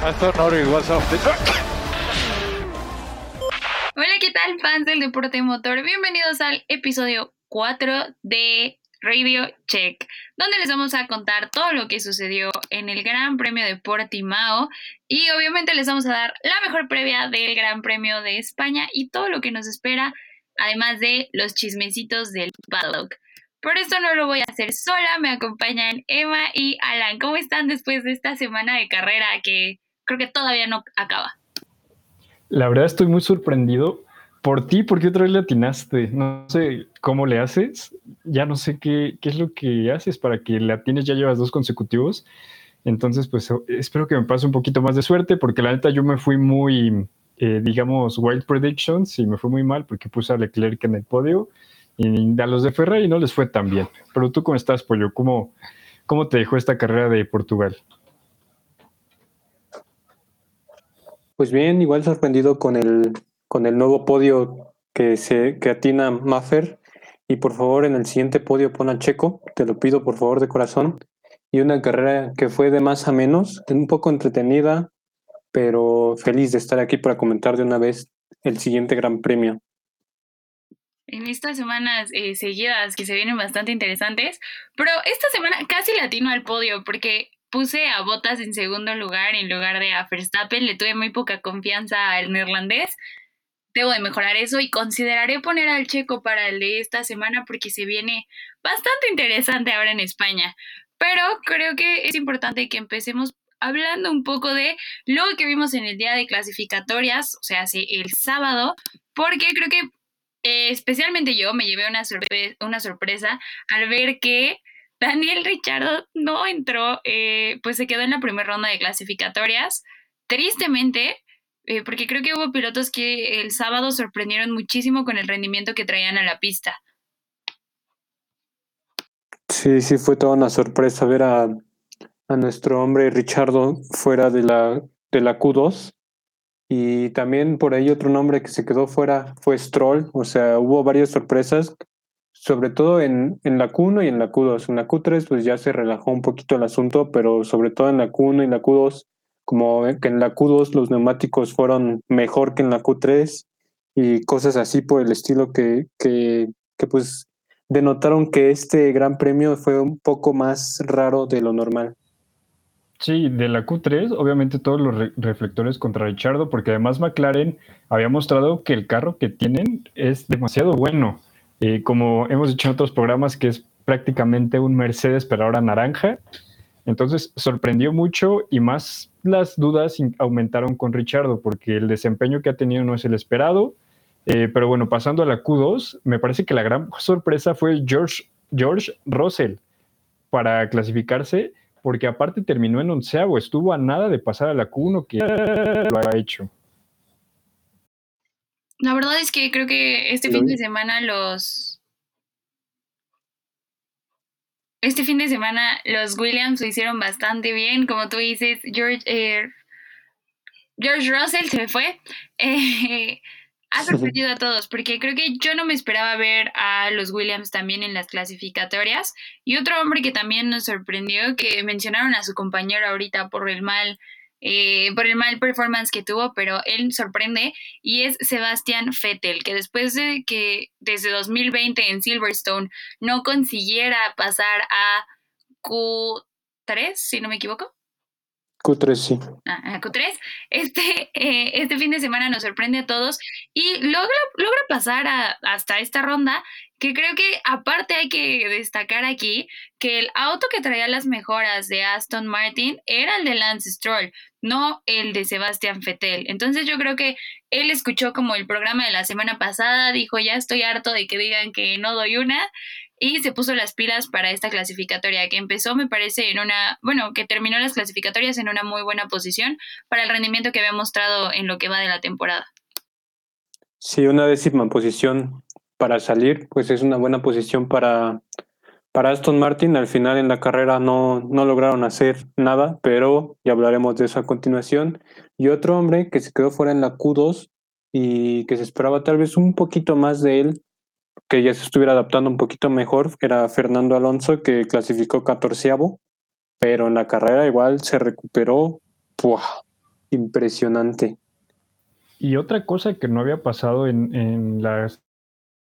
I thought was off the Hola, ¿qué tal fans del deporte motor? Bienvenidos al episodio 4 de Radio Check, donde les vamos a contar todo lo que sucedió en el Gran Premio de Portimao y obviamente les vamos a dar la mejor previa del Gran Premio de España y todo lo que nos espera, además de los chismecitos del paddock. Por eso no lo voy a hacer sola, me acompañan Emma y Alan. ¿Cómo están después de esta semana de carrera que creo que todavía no acaba? La verdad estoy muy sorprendido por ti, porque otra vez le atinaste. No sé cómo le haces, ya no sé qué, qué es lo que haces para que le atines, ya llevas dos consecutivos. Entonces, pues espero que me pase un poquito más de suerte, porque la neta yo me fui muy, eh, digamos, wild predictions y me fue muy mal porque puse a Leclerc en el podio y a los de Ferrari no les fue tan bien. Pero tú, ¿cómo estás, Pollo? ¿Cómo, cómo te dejó esta carrera de Portugal? Pues bien, igual sorprendido con el, con el nuevo podio que, se, que atina Maffer. Y por favor, en el siguiente podio pon a Checo, te lo pido por favor de corazón. Y una carrera que fue de más a menos, un poco entretenida, pero feliz de estar aquí para comentar de una vez el siguiente Gran Premio en estas semanas eh, seguidas que se vienen bastante interesantes, pero esta semana casi latino al podio porque puse a Botas en segundo lugar en lugar de a Verstappen, le tuve muy poca confianza al neerlandés. Debo de mejorar eso y consideraré poner al checo para el de esta semana porque se viene bastante interesante ahora en España. Pero creo que es importante que empecemos hablando un poco de lo que vimos en el día de clasificatorias, o sea, el sábado, porque creo que eh, especialmente yo me llevé una, una sorpresa al ver que Daniel Richardo no entró, eh, pues se quedó en la primera ronda de clasificatorias. Tristemente, eh, porque creo que hubo pilotos que el sábado sorprendieron muchísimo con el rendimiento que traían a la pista. Sí, sí, fue toda una sorpresa ver a, nuestro hombre Richardo fuera de la, de la Q2 y también por ahí otro nombre que se quedó fuera fue Stroll, o sea, hubo varias sorpresas, sobre todo en, en la Q1 y en la Q2. En la Q3 pues ya se relajó un poquito el asunto, pero sobre todo en la Q1 y la Q2, como que en la Q2 los neumáticos fueron mejor que en la Q3 y cosas así por el estilo que, que, que pues denotaron que este gran premio fue un poco más raro de lo normal. Sí, de la Q3, obviamente todos los reflectores contra Richardo, porque además McLaren había mostrado que el carro que tienen es demasiado bueno. Eh, como hemos dicho en otros programas, que es prácticamente un Mercedes, pero ahora naranja. Entonces sorprendió mucho y más las dudas aumentaron con Richardo, porque el desempeño que ha tenido no es el esperado. Eh, pero bueno, pasando a la Q2, me parece que la gran sorpresa fue George, George Russell para clasificarse porque aparte terminó en onceavo, estuvo a nada de pasar a la Q1 que lo ha hecho. La verdad es que creo que este fin de semana los... Este fin de semana los Williams lo hicieron bastante bien, como tú dices, George, eh, George Russell se fue. Eh, ha sorprendido a todos, porque creo que yo no me esperaba ver a los Williams también en las clasificatorias. Y otro hombre que también nos sorprendió, que mencionaron a su compañero ahorita por el mal, eh, por el mal performance que tuvo, pero él sorprende, y es Sebastián Vettel, que después de que desde 2020 en Silverstone no consiguiera pasar a Q3, si no me equivoco. Q3, sí. Ah, Q3. Este, eh, este fin de semana nos sorprende a todos y logra, logra pasar hasta esta ronda, que creo que aparte hay que destacar aquí que el auto que traía las mejoras de Aston Martin era el de Lance Stroll, no el de Sebastian Vettel. Entonces yo creo que él escuchó como el programa de la semana pasada, dijo, ya estoy harto de que digan que no doy una y se puso las pilas para esta clasificatoria que empezó me parece en una, bueno, que terminó las clasificatorias en una muy buena posición para el rendimiento que había mostrado en lo que va de la temporada. Sí, una décima posición para salir, pues es una buena posición para, para Aston Martin. Al final en la carrera no, no lograron hacer nada, pero ya hablaremos de eso a continuación. Y otro hombre que se quedó fuera en la Q2 y que se esperaba tal vez un poquito más de él que ya se estuviera adaptando un poquito mejor era Fernando Alonso, que clasificó catorceavo, pero en la carrera igual se recuperó impresionante. Y otra cosa que no había pasado en, en las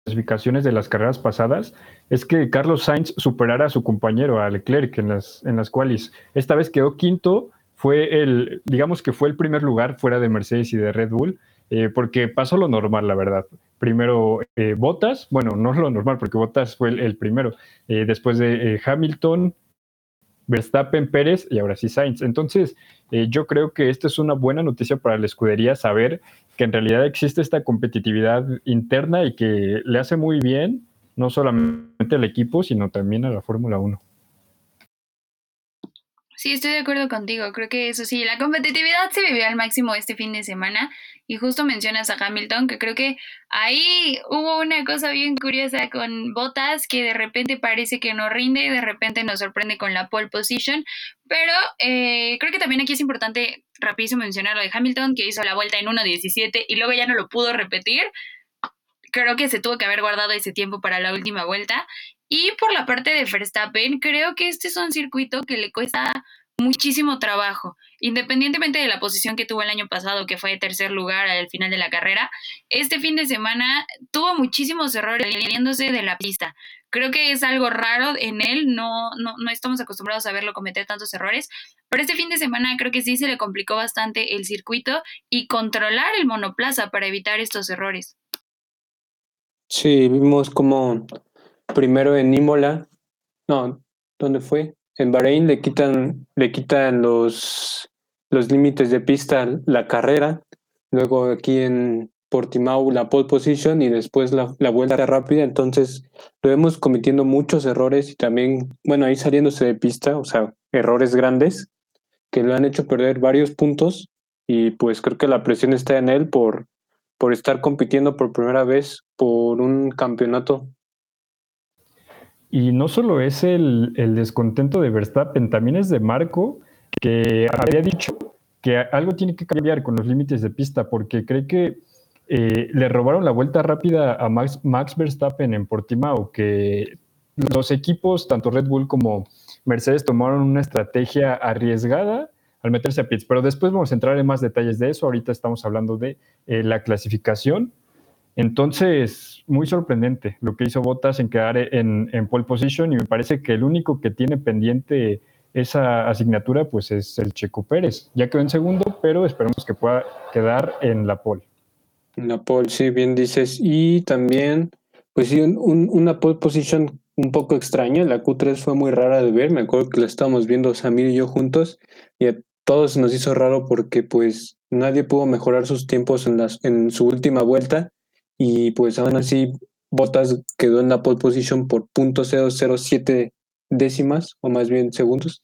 clasificaciones de las carreras pasadas es que Carlos Sainz superara a su compañero, a Leclerc, en las, en las cuales esta vez quedó quinto, fue el, digamos que fue el primer lugar fuera de Mercedes y de Red Bull, eh, porque pasó lo normal, la verdad. Primero eh, Bottas, bueno, no lo normal, porque Bottas fue el, primero, eh, después de eh, Hamilton, Verstappen, Pérez y ahora sí Sainz. Entonces, eh, yo creo que esta es una buena noticia para la escudería saber que en realidad existe esta competitividad interna y que le hace muy bien no solamente al equipo, sino también a la Fórmula 1. Sí, estoy de acuerdo contigo. Creo que eso sí, la competitividad se vivió al máximo este fin de semana. Y justo mencionas a Hamilton, que creo que ahí hubo una cosa bien curiosa con Botas, que de repente parece que no rinde y de repente nos sorprende con la pole position. Pero eh, creo que también aquí es importante, rapidísimo, mencionar lo de Hamilton, que hizo la vuelta en 1.17 y luego ya no lo pudo repetir. Creo que se tuvo que haber guardado ese tiempo para la última vuelta. Y por la parte de Verstappen, creo que este es un circuito que le cuesta muchísimo trabajo, independientemente de la posición que tuvo el año pasado, que fue de tercer lugar al final de la carrera, este fin de semana tuvo muchísimos errores saliéndose de la pista. Creo que es algo raro en él, no, no, no estamos acostumbrados a verlo cometer tantos errores, pero este fin de semana creo que sí se le complicó bastante el circuito y controlar el monoplaza para evitar estos errores. Sí, vimos como primero en Imola, no, ¿dónde fue? En Bahrein le quitan, le quitan los, los límites de pista la carrera, luego aquí en Portimao la pole position y después la, la vuelta rápida, entonces lo vemos cometiendo muchos errores y también, bueno, ahí saliéndose de pista, o sea, errores grandes que lo han hecho perder varios puntos y pues creo que la presión está en él por, por estar compitiendo por primera vez por un campeonato y no solo es el, descontento de Verstappen, también es de Marco, que había dicho que algo tiene que cambiar con los límites de pista, porque cree que eh, le robaron la vuelta rápida a Max, Max Verstappen en Portimao, que los equipos, tanto Red Bull como Mercedes, tomaron una estrategia arriesgada al meterse a pits. Pero después vamos a entrar en más detalles de eso. Ahorita estamos hablando de eh, la clasificación. Entonces, muy sorprendente lo que hizo Bottas en quedar en, en, pole position y me parece que el único que tiene pendiente esa asignatura pues es el Checo Pérez. Ya quedó en segundo, pero esperamos que pueda quedar en la pole. En la pole, sí, bien dices. Y también, pues sí, un, una pole position un poco extraña. La Q3 fue muy rara de ver. Me acuerdo que la estábamos viendo Samir y yo juntos y a todos nos hizo raro porque pues nadie pudo mejorar sus tiempos en, las, en su última vuelta y pues aún así Bottas quedó en la pole position por .007 décimas o más bien segundos.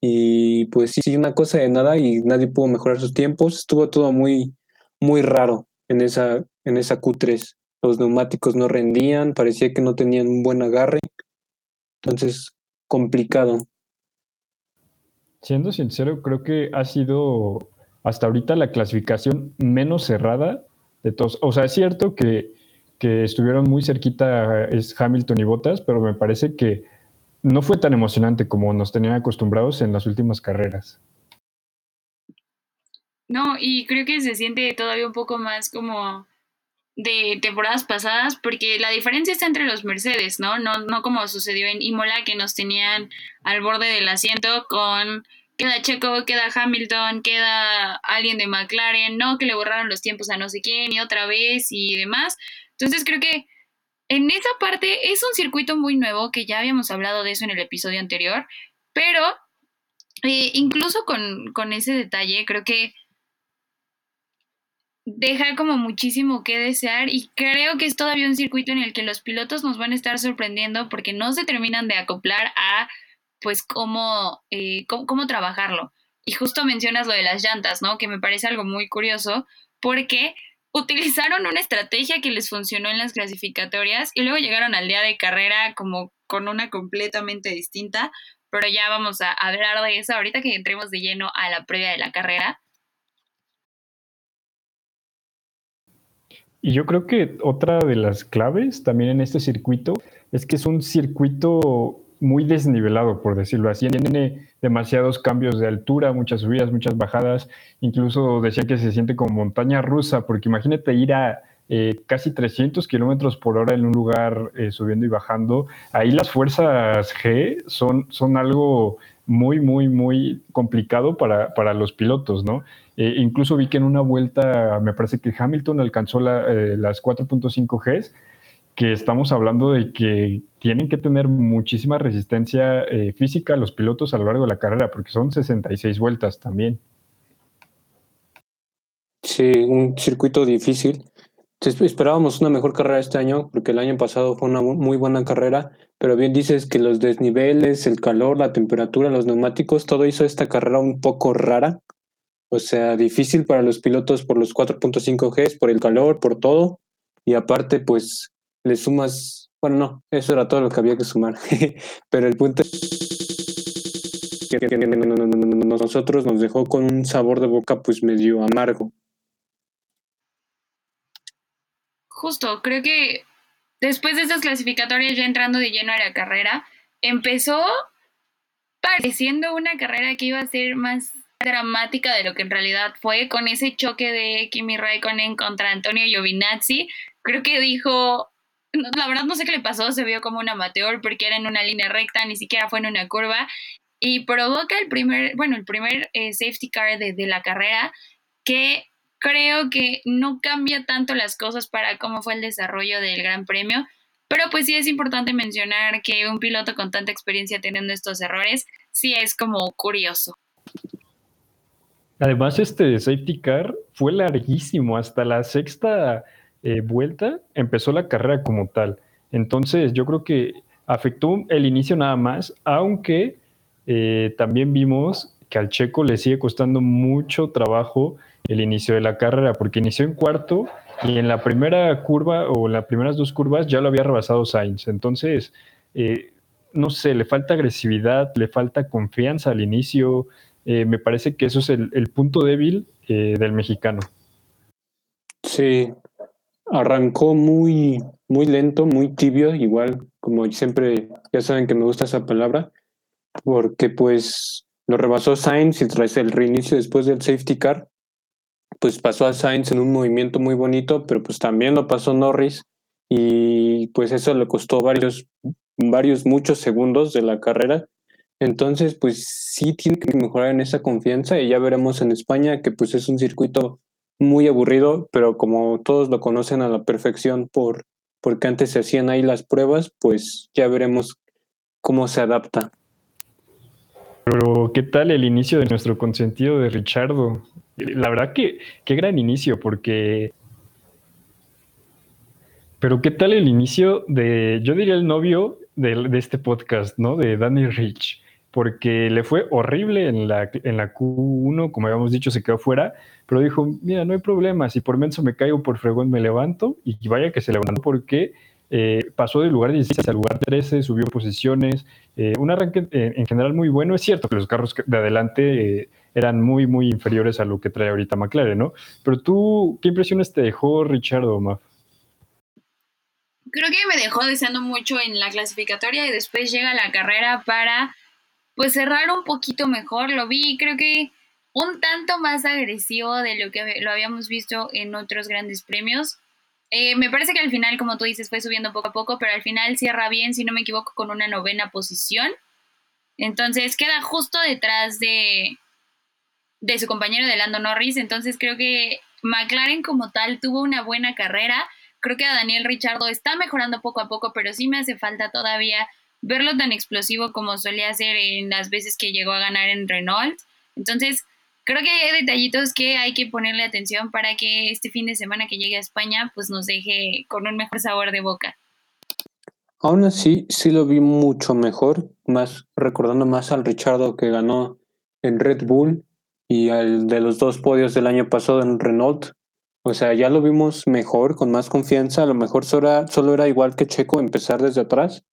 Y pues sí una cosa de nada y nadie pudo mejorar sus tiempos. Estuvo todo muy muy raro en esa en esa Q3 los neumáticos no rendían parecía que no tenían un buen agarre. Entonces complicado. Siendo sincero creo que ha sido hasta ahorita la clasificación menos cerrada de. O sea, es cierto que, que estuvieron muy cerquita es Hamilton y Bottas, pero me parece que no fue tan emocionante como nos tenían acostumbrados en las últimas carreras. No, y creo que se siente todavía un poco más como de temporadas pasadas, porque la diferencia está entre los Mercedes, ¿no? No, no como sucedió en Imola, que nos tenían al borde del asiento con queda Checo, queda Hamilton, queda alguien de McLaren, no, que le borraron los tiempos a no sé quién y otra vez y demás. Entonces creo que en esa parte es un circuito muy nuevo, que ya habíamos hablado de eso en el episodio anterior, pero eh, incluso con, con ese detalle, creo que deja como muchísimo que desear y creo que es todavía un circuito en el que los pilotos nos van a estar sorprendiendo porque no se terminan de acoplar a pues cómo, eh, cómo, cómo, trabajarlo. Y justo mencionas lo de las llantas, ¿no? Que me parece algo muy curioso porque utilizaron una estrategia que les funcionó en las clasificatorias y luego llegaron al día de carrera como con una completamente distinta, pero ya vamos a hablar de eso ahorita que entremos de lleno a la previa de la carrera. Y yo creo que otra de las claves también en este circuito es que es un circuito muy desnivelado, por decirlo así. Tiene demasiados cambios de altura, muchas subidas, muchas bajadas. Incluso decía que se siente como montaña rusa, porque imagínate ir a eh, casi 300 kilómetros por hora en un lugar eh, subiendo y bajando. Ahí las fuerzas G son, son algo muy, muy, muy complicado para, para los pilotos, ¿no? Eh, incluso vi que en una vuelta, me parece que Hamilton alcanzó las 4.5 Gs que estamos hablando de que tienen que tener muchísima resistencia eh, física los pilotos a lo largo de la carrera, porque son 66 vueltas también. Sí, un circuito difícil. Esperábamos una mejor carrera este año, porque el año pasado fue una muy buena carrera, pero bien dices que los desniveles, el calor, la temperatura, los neumáticos, todo hizo esta carrera un poco rara. O sea, difícil para los pilotos por los 4.5 Gs, por el calor, por todo. Y aparte, pues le sumas, bueno, no, eso era todo lo que había que sumar, pero el punto es que nosotros nos dejó con un sabor de boca pues medio amargo. Justo, creo que después de esas clasificatorias ya entrando de lleno a la carrera, empezó pareciendo una carrera que iba a ser más dramática de lo que en realidad fue, con ese choque de Kimi Raikkonen contra Antonio Giovinazzi. Creo que dijo, la verdad no sé qué le pasó, se vio como un amateur porque era en una línea recta, ni siquiera fue en una curva y provoca el primer, bueno, el primer eh, safety car de, de, la carrera que creo que no cambia tanto las cosas para cómo fue el desarrollo del Gran Premio, pero pues sí es importante mencionar que un piloto con tanta experiencia teniendo estos errores, sí es como curioso. Además, este safety car fue larguísimo, hasta la sexta eh, vuelta, empezó la carrera como tal. Entonces, yo creo que afectó el inicio nada más, aunque eh, también vimos que al checo le sigue costando mucho trabajo el inicio de la carrera, porque inició en cuarto y en la primera curva o en las primeras dos curvas ya lo había rebasado Sainz. Entonces, eh, no sé, le falta agresividad, le falta confianza al inicio. me parece que eso es el, el punto débil del mexicano. Sí, arrancó muy, muy lento, muy tibio, igual como siempre, ya saben que me gusta esa palabra, porque pues lo rebasó Sainz y tras el reinicio después del safety car, pues pasó a Sainz en un movimiento muy bonito, pero pues también lo pasó Norris y pues eso le costó varios, varios, muchos segundos de la carrera. Entonces, pues sí tiene que mejorar en esa confianza y ya veremos en España que pues es un circuito muy aburrido, pero como todos lo conocen a la perfección por porque antes se hacían ahí las pruebas, pues ya veremos cómo se adapta. Pero, ¿qué tal el inicio de nuestro consentido de Richardo? La verdad que qué gran inicio, porque... Pero, ¿qué tal el inicio de, yo diría el novio de, de este podcast, ¿no? De Danny Rich porque le fue horrible en la, en la Q1, como habíamos dicho, se quedó fuera, pero dijo, mira, no hay problema, si por menso me caigo, por fregón me levanto, y vaya que se levantó porque eh, pasó del lugar 16 al lugar 13, subió posiciones, eh, un arranque eh, en general muy bueno, es cierto que los carros de adelante eran muy, muy inferiores a lo que trae ahorita McLaren, ¿no? Pero tú, ¿qué impresiones te dejó Richard Omar? Creo que me dejó deseando mucho en la clasificatoria y después llega la carrera para pues cerrar un poquito mejor. Lo vi, creo que un tanto más agresivo de lo que lo habíamos visto en otros grandes premios. Eh, me parece que al final, como tú dices, fue subiendo poco a poco, pero al final cierra bien, si no me equivoco, con una novena posición. Entonces queda justo detrás de, de su compañero de Lando Norris. Entonces creo que McLaren como tal tuvo una buena carrera. Creo que a Daniel Richardo está mejorando poco a poco, pero sí me hace falta todavía verlo tan explosivo como solía ser en las veces que llegó a ganar en Renault. Entonces, creo que hay detallitos que hay que ponerle atención para que este fin de semana que llegue a España, pues nos deje con un mejor sabor de boca. Aún así, sí lo vi mucho mejor, más recordando más al Richardo que ganó en Red Bull y al de los dos podios del año pasado en Renault. O sea, ya lo vimos mejor, con más confianza. A lo mejor solo solo era igual que Checo empezar desde atrás,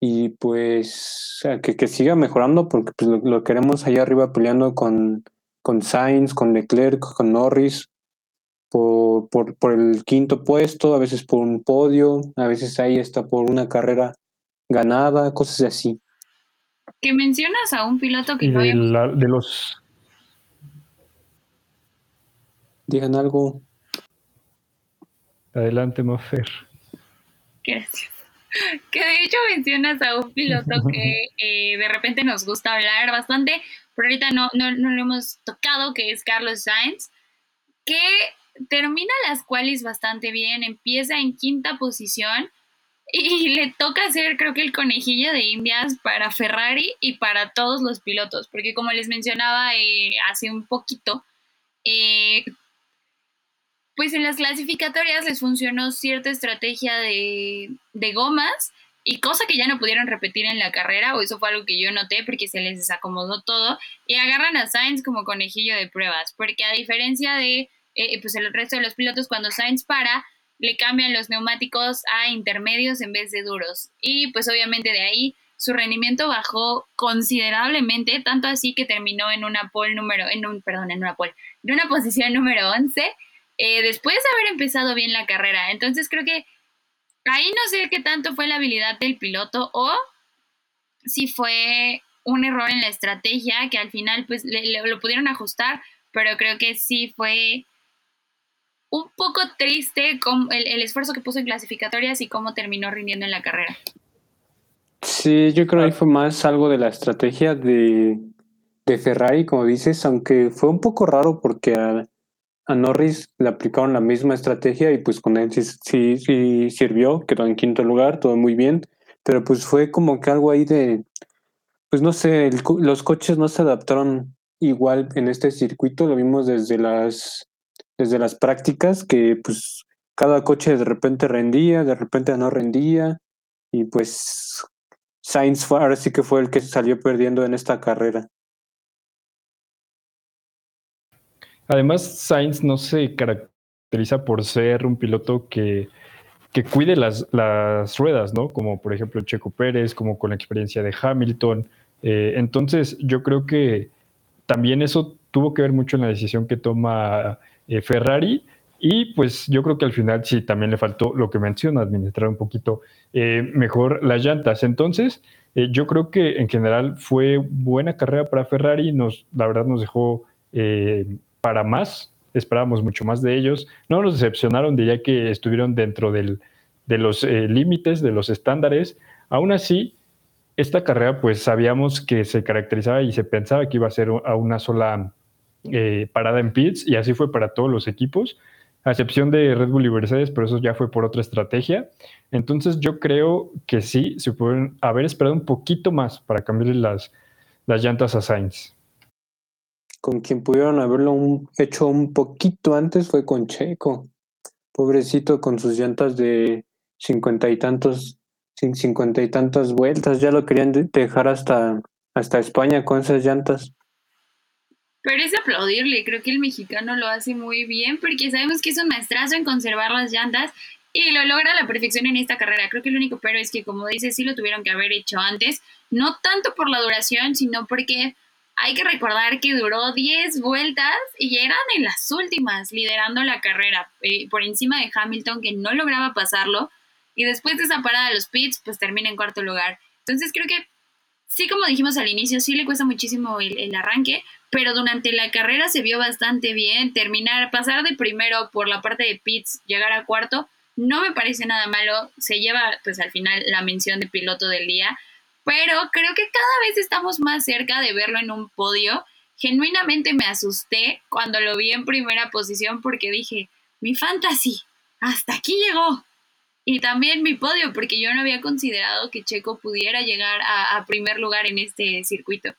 y pues que, que siga mejorando porque pues, lo, queremos allá arriba peleando con, con Sainz, con Leclerc, con Norris, por, por, por, el quinto puesto, a veces por un podio, a veces ahí está por una carrera ganada, cosas así. que mencionas a un piloto que no la- de los... Digan algo. Adelante, Mafer. Gracias. Que de hecho mencionas a un piloto que eh, de repente nos gusta hablar bastante, pero ahorita no, no, no lo hemos tocado, que es Carlos Sainz, que termina las cuales bastante bien, empieza en quinta posición y le toca ser creo que el conejillo de indias para Ferrari y para todos los pilotos, porque como les mencionaba eh, hace un poquito, eh, pues en las clasificatorias les funcionó cierta estrategia de, de gomas y cosa que ya no pudieron repetir en la carrera, o eso fue algo que yo noté porque se les desacomodó todo, y agarran a Sainz como conejillo de pruebas, porque a diferencia de eh, pues el resto de los pilotos, cuando Sainz para, le cambian los neumáticos a intermedios en vez de duros, y pues obviamente de ahí su rendimiento bajó considerablemente, tanto así que terminó en una pole número, en un, perdón, en una pole, en una posición número 11, eh, después de haber empezado bien la carrera. Entonces creo que ahí no sé qué tanto fue la habilidad del piloto o si fue un error en la estrategia que al final pues le, lo pudieron ajustar, pero creo que sí fue un poco triste con el, esfuerzo que puso en clasificatorias y cómo terminó rindiendo en la carrera. Sí, yo creo que fue más algo de la estrategia de, de Ferrari, como dices, aunque fue un poco raro porque a, a Norris le aplicaron la misma estrategia y pues con él sí, sí, sí, sirvió, quedó en quinto lugar, todo muy bien, pero pues fue como que algo ahí de, pues no sé, los coches no se adaptaron igual en este circuito, lo vimos desde las, desde las prácticas, que pues cada coche de repente rendía, de repente no rendía, y pues Sainz fue, ahora sí que fue el que salió perdiendo en esta carrera. Además, Sainz no se caracteriza por ser un piloto que, que cuide las, las, ruedas, ¿no? Como por ejemplo Checo Pérez, como con la experiencia de Hamilton. Eh, entonces, yo creo que también eso tuvo que ver mucho en la decisión que toma eh, Ferrari. Y pues yo creo que al final sí también le faltó lo que menciona, administrar un poquito eh, mejor las llantas. Entonces, yo creo que en general fue buena carrera para Ferrari. Nos, la verdad nos dejó eh, para más, esperábamos mucho más de ellos. No nos decepcionaron, diría que estuvieron dentro del, de los eh, límites, de los estándares. Aún así, esta carrera pues sabíamos que se caracterizaba y se pensaba que iba a ser a una sola eh, parada en pits y así fue para todos los equipos, a excepción de Red Bull y Mercedes, pero eso ya fue por otra estrategia. Entonces yo creo que sí, se pueden haber esperado un poquito más para cambiar las, las llantas a Sainz con quien pudieron haberlo hecho un poquito antes fue con Checo. Pobrecito con sus llantas de cincuenta y tantos, cincuenta y tantas vueltas, ya lo querían dejar hasta, hasta España con esas llantas. Pero es aplaudirle, creo que el mexicano lo hace muy bien porque sabemos que es un maestrazo en conservar las llantas y lo logra a la perfección en esta carrera. Creo que el único pero es que, como dices, sí lo tuvieron que haber hecho antes, no tanto por la duración, sino porque hay que recordar que duró 10 vueltas y eran en las últimas, liderando la carrera, eh, por encima de Hamilton, que no lograba pasarlo. Y después de esa parada de los pits, pues termina en cuarto lugar. Entonces creo que sí, como dijimos al inicio, sí le cuesta muchísimo el, el arranque, pero durante la carrera se vio bastante bien. Terminar, pasar de primero por la parte de pits, llegar a cuarto, no me parece nada malo. Se lleva, pues al final, la mención de piloto del día pero creo que cada vez estamos más cerca de verlo en un podio. Genuinamente me asusté cuando lo vi en primera posición porque dije, mi fantasy, hasta aquí llegó. Y también mi podio, porque yo no había considerado que Checo pudiera llegar a, a primer lugar en este circuito.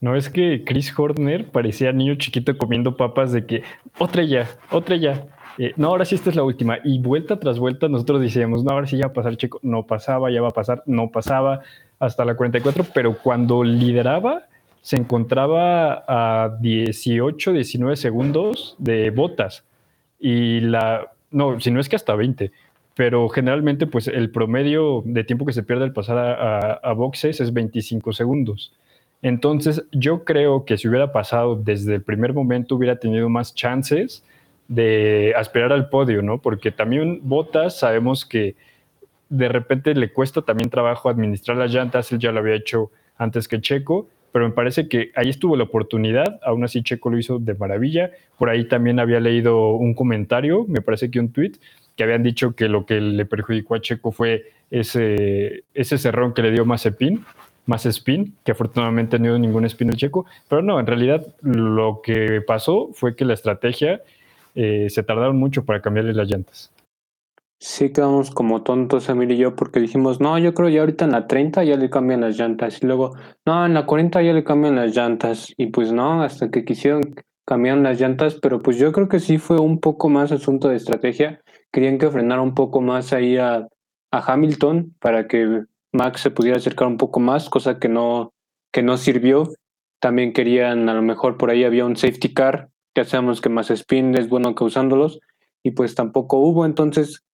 No es que Chris Horner parecía niño chiquito comiendo papas de que otra ya, otra ya. Eh, no, ahora sí esta es la última. Y vuelta tras vuelta nosotros decíamos, no, ahora sí ya va a pasar Checo. No pasaba, ya va a pasar, no pasaba hasta la 44, pero cuando lideraba se encontraba a 18, 19 segundos de botas. Y la, no, si no es que hasta 20. Pero generalmente pues el promedio de tiempo que se pierde al pasar a, boxes es 25 segundos. Entonces yo creo que si hubiera pasado desde el primer momento hubiera tenido más chances de aspirar al podio, ¿no? Porque también Botas sabemos que de repente le cuesta también trabajo administrar las llantas, él ya lo había hecho antes que Checo, pero me parece que ahí estuvo la oportunidad, aún así Checo lo hizo de maravilla, por ahí también había leído un comentario, me parece que un tweet, que habían dicho que lo que le perjudicó a Checo fue ese, ese cerrón que le dio Mazepin, más spin, que afortunadamente no dio ningún spin el checo, pero no, en realidad lo que pasó fue que la estrategia eh, se tardaron mucho para cambiarle las llantas. Sí, quedamos como tontos, Emil y yo, porque dijimos, no, yo creo ya ahorita en la 30 ya le cambian las llantas. Y luego, no, en la 40 ya le cambian las llantas. Y pues no, hasta que quisieron cambiar las llantas, pero pues yo creo que sí fue un poco más asunto de estrategia. Querían que frenara un poco más ahí a, a Hamilton para que Max se pudiera acercar un poco más, cosa que no, que no sirvió. También querían, a lo mejor por ahí había un safety car, ya sabemos que más spin es bueno causándolos, y pues tampoco hubo. Entonces,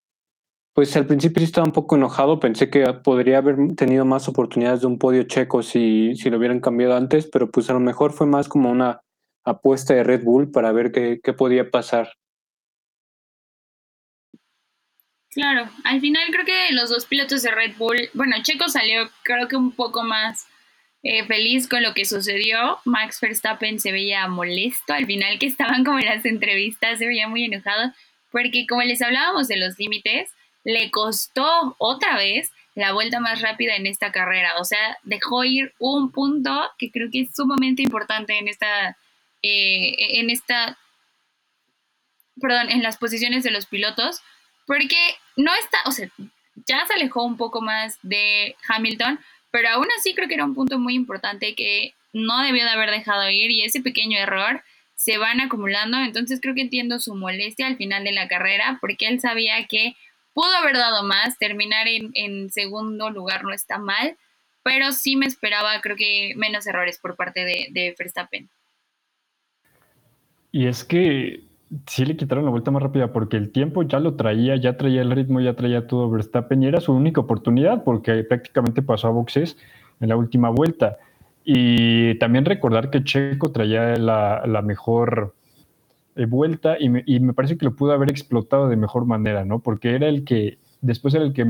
pues al principio estaba un poco enojado, pensé que podría haber tenido más oportunidades de un podio checo si, si lo hubieran cambiado antes, pero pues a lo mejor fue más como una apuesta de Red Bull para ver qué, qué podía pasar. Claro, al final creo que los dos pilotos de Red Bull, bueno, Checo salió creo que un poco más eh, feliz con lo que sucedió. Max Verstappen se veía molesto al final que estaban como en las entrevistas, se veía muy enojado, porque como les hablábamos de los límites, le costó otra vez la vuelta más rápida en esta carrera. O sea, dejó ir un punto que creo que es sumamente importante en esta, eh, en esta, perdón, en las posiciones de los pilotos porque no está, o sea, ya se alejó un poco más de Hamilton, pero aún así creo que era un punto muy importante que no debió de haber dejado ir y ese pequeño error se van acumulando, entonces creo que entiendo su molestia al final de la carrera porque él sabía que pudo haber dado más, terminar en, segundo lugar no está mal, pero sí me esperaba creo que menos errores por parte de, de Verstappen. Y es que sí le quitaron la vuelta más rápida porque el tiempo ya lo traía, ya traía el ritmo, ya traía todo Verstappen y era su única oportunidad porque prácticamente pasó a boxes en la última vuelta. Y también recordar que Checo traía la, mejor eh, vuelta y me, y me, parece que lo pudo haber explotado de mejor manera, ¿no? Porque era el que, después era el que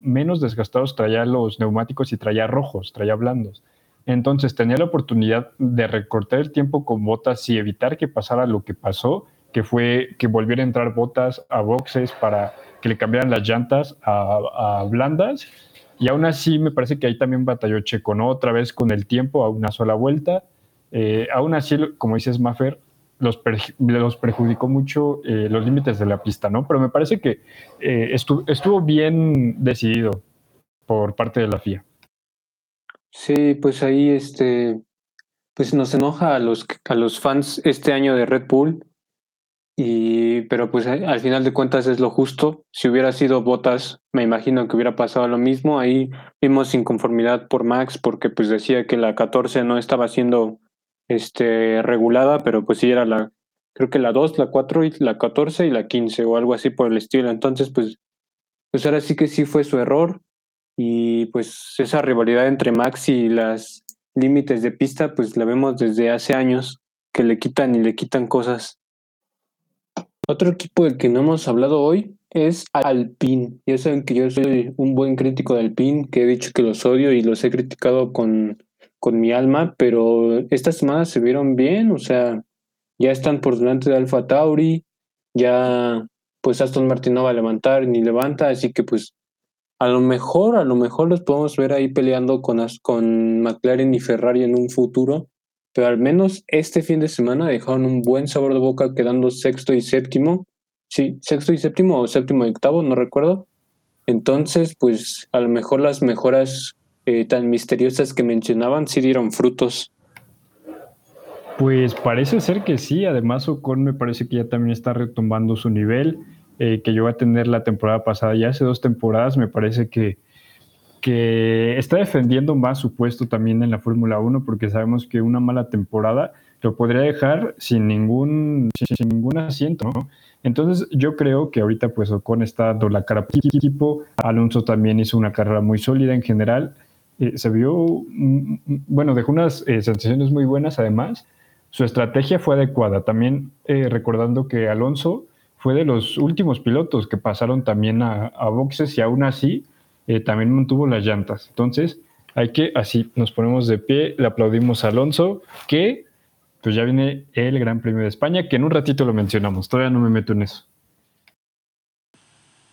menos desgastados traía los neumáticos y traía rojos, traía blandos. Entonces tenía la oportunidad de recortar el tiempo con botas y evitar que pasara lo que pasó que fue que volviera a entrar botas a boxes para que le cambiaran las llantas a, blandas. Y aún así me parece que ahí también batalló Checo, ¿no? Otra vez con el tiempo a una sola vuelta. Eh, aún así, como dices, Maffer, los, los perjudicó mucho eh, los límites de la pista, ¿no? Pero me parece que eh, estuvo, bien decidido por parte de la FIA. Sí, pues ahí este, pues nos enoja a los, a los fans este año de Red Bull y, pero pues al final de cuentas es lo justo. Si hubiera sido Botas, me imagino que hubiera pasado lo mismo. Ahí vimos inconformidad por Max porque pues decía que la 14 no estaba siendo este, regulada, pero pues sí era la, creo que la 2, la 4 y la 14 y la 15 o algo así por el estilo. Entonces pues, pues ahora sí que sí fue su error y pues esa rivalidad entre Max y las límites de pista pues la vemos desde hace años que le quitan y le quitan cosas. Otro equipo del que no hemos hablado hoy es Alpine. Ya saben que yo soy un buen crítico de Alpine, que he dicho que los odio y los he criticado con, con mi alma, pero estas semanas se vieron bien, o sea, ya están por delante de Alfa Tauri, ya pues Aston Martin no va a levantar ni levanta, así que pues a lo mejor, a lo mejor los podemos ver ahí peleando con, con McLaren y Ferrari en un futuro, pero al menos este fin de semana dejaron un buen sabor de boca quedando sexto y séptimo. Sí, sexto y séptimo o séptimo y octavo, no recuerdo. Entonces, pues a lo mejor las mejoras eh, tan misteriosas que mencionaban sí dieron frutos. Pues parece ser que sí, además Ocon me parece que ya también está retomando su nivel eh, que yo a tener la temporada pasada, ya hace dos temporadas, me parece que que está defendiendo más su puesto también en la Fórmula 1 porque sabemos que una mala temporada lo podría dejar sin ningún, sin, ningún asiento, ¿no? Entonces yo creo que ahorita pues Ocon está dando la cara el equipo, Alonso también hizo una carrera muy sólida en general, eh, se vio, bueno, dejó unas eh, sensaciones muy buenas. Además, su estrategia fue adecuada, también eh, recordando que Alonso fue de los últimos pilotos que pasaron también a, a boxes y aún así eh, también mantuvo las llantas. Entonces, hay que, así nos ponemos de pie, le aplaudimos a Alonso, que pues ya viene el Gran Premio de España, que en un ratito lo mencionamos, todavía no me meto en eso.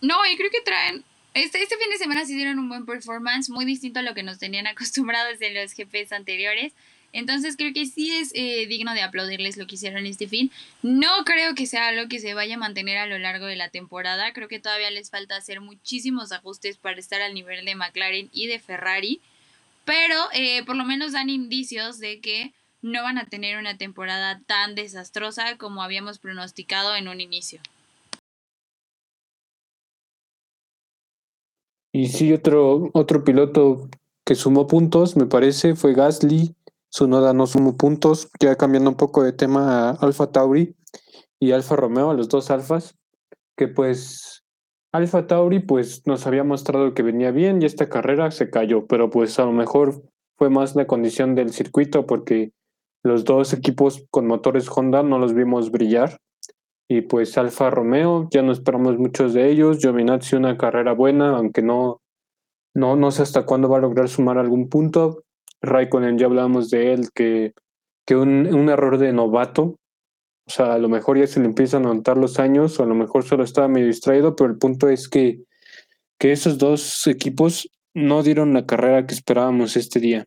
No, y creo que traen, este, este fin de semana sí dieron un buen performance, muy distinto a lo que nos tenían acostumbrados en los GPs anteriores. Entonces creo que sí es eh, digno de aplaudirles lo que hicieron este fin. No creo que sea algo que se vaya a mantener a lo largo de la temporada. Creo que todavía les falta hacer muchísimos ajustes para estar al nivel de McLaren y de Ferrari. Pero eh, por lo menos dan indicios de que no van a tener una temporada tan desastrosa como habíamos pronosticado en un inicio. Y sí, otro, otro piloto que sumó puntos, me parece, fue Gasly. Su noda no sumó puntos, ya cambiando un poco de tema a Alfa Tauri y Alfa Romeo, a los dos alfas, que pues Alfa Tauri pues nos había mostrado que venía bien y esta carrera se cayó, pero pues a lo mejor fue más la condición del circuito porque los dos equipos con motores Honda no los vimos brillar. Y pues Alfa Romeo, ya no esperamos muchos de ellos. Giovinazzi una carrera buena, aunque no, no, no sé hasta cuándo va a lograr sumar algún punto. Raikkonen, ya hablamos de él, que, que un, un error de novato. O sea, a lo mejor ya se le empiezan a notar los años, o a lo mejor solo estaba medio distraído, pero el punto es que, que esos dos equipos no dieron la carrera que esperábamos este día.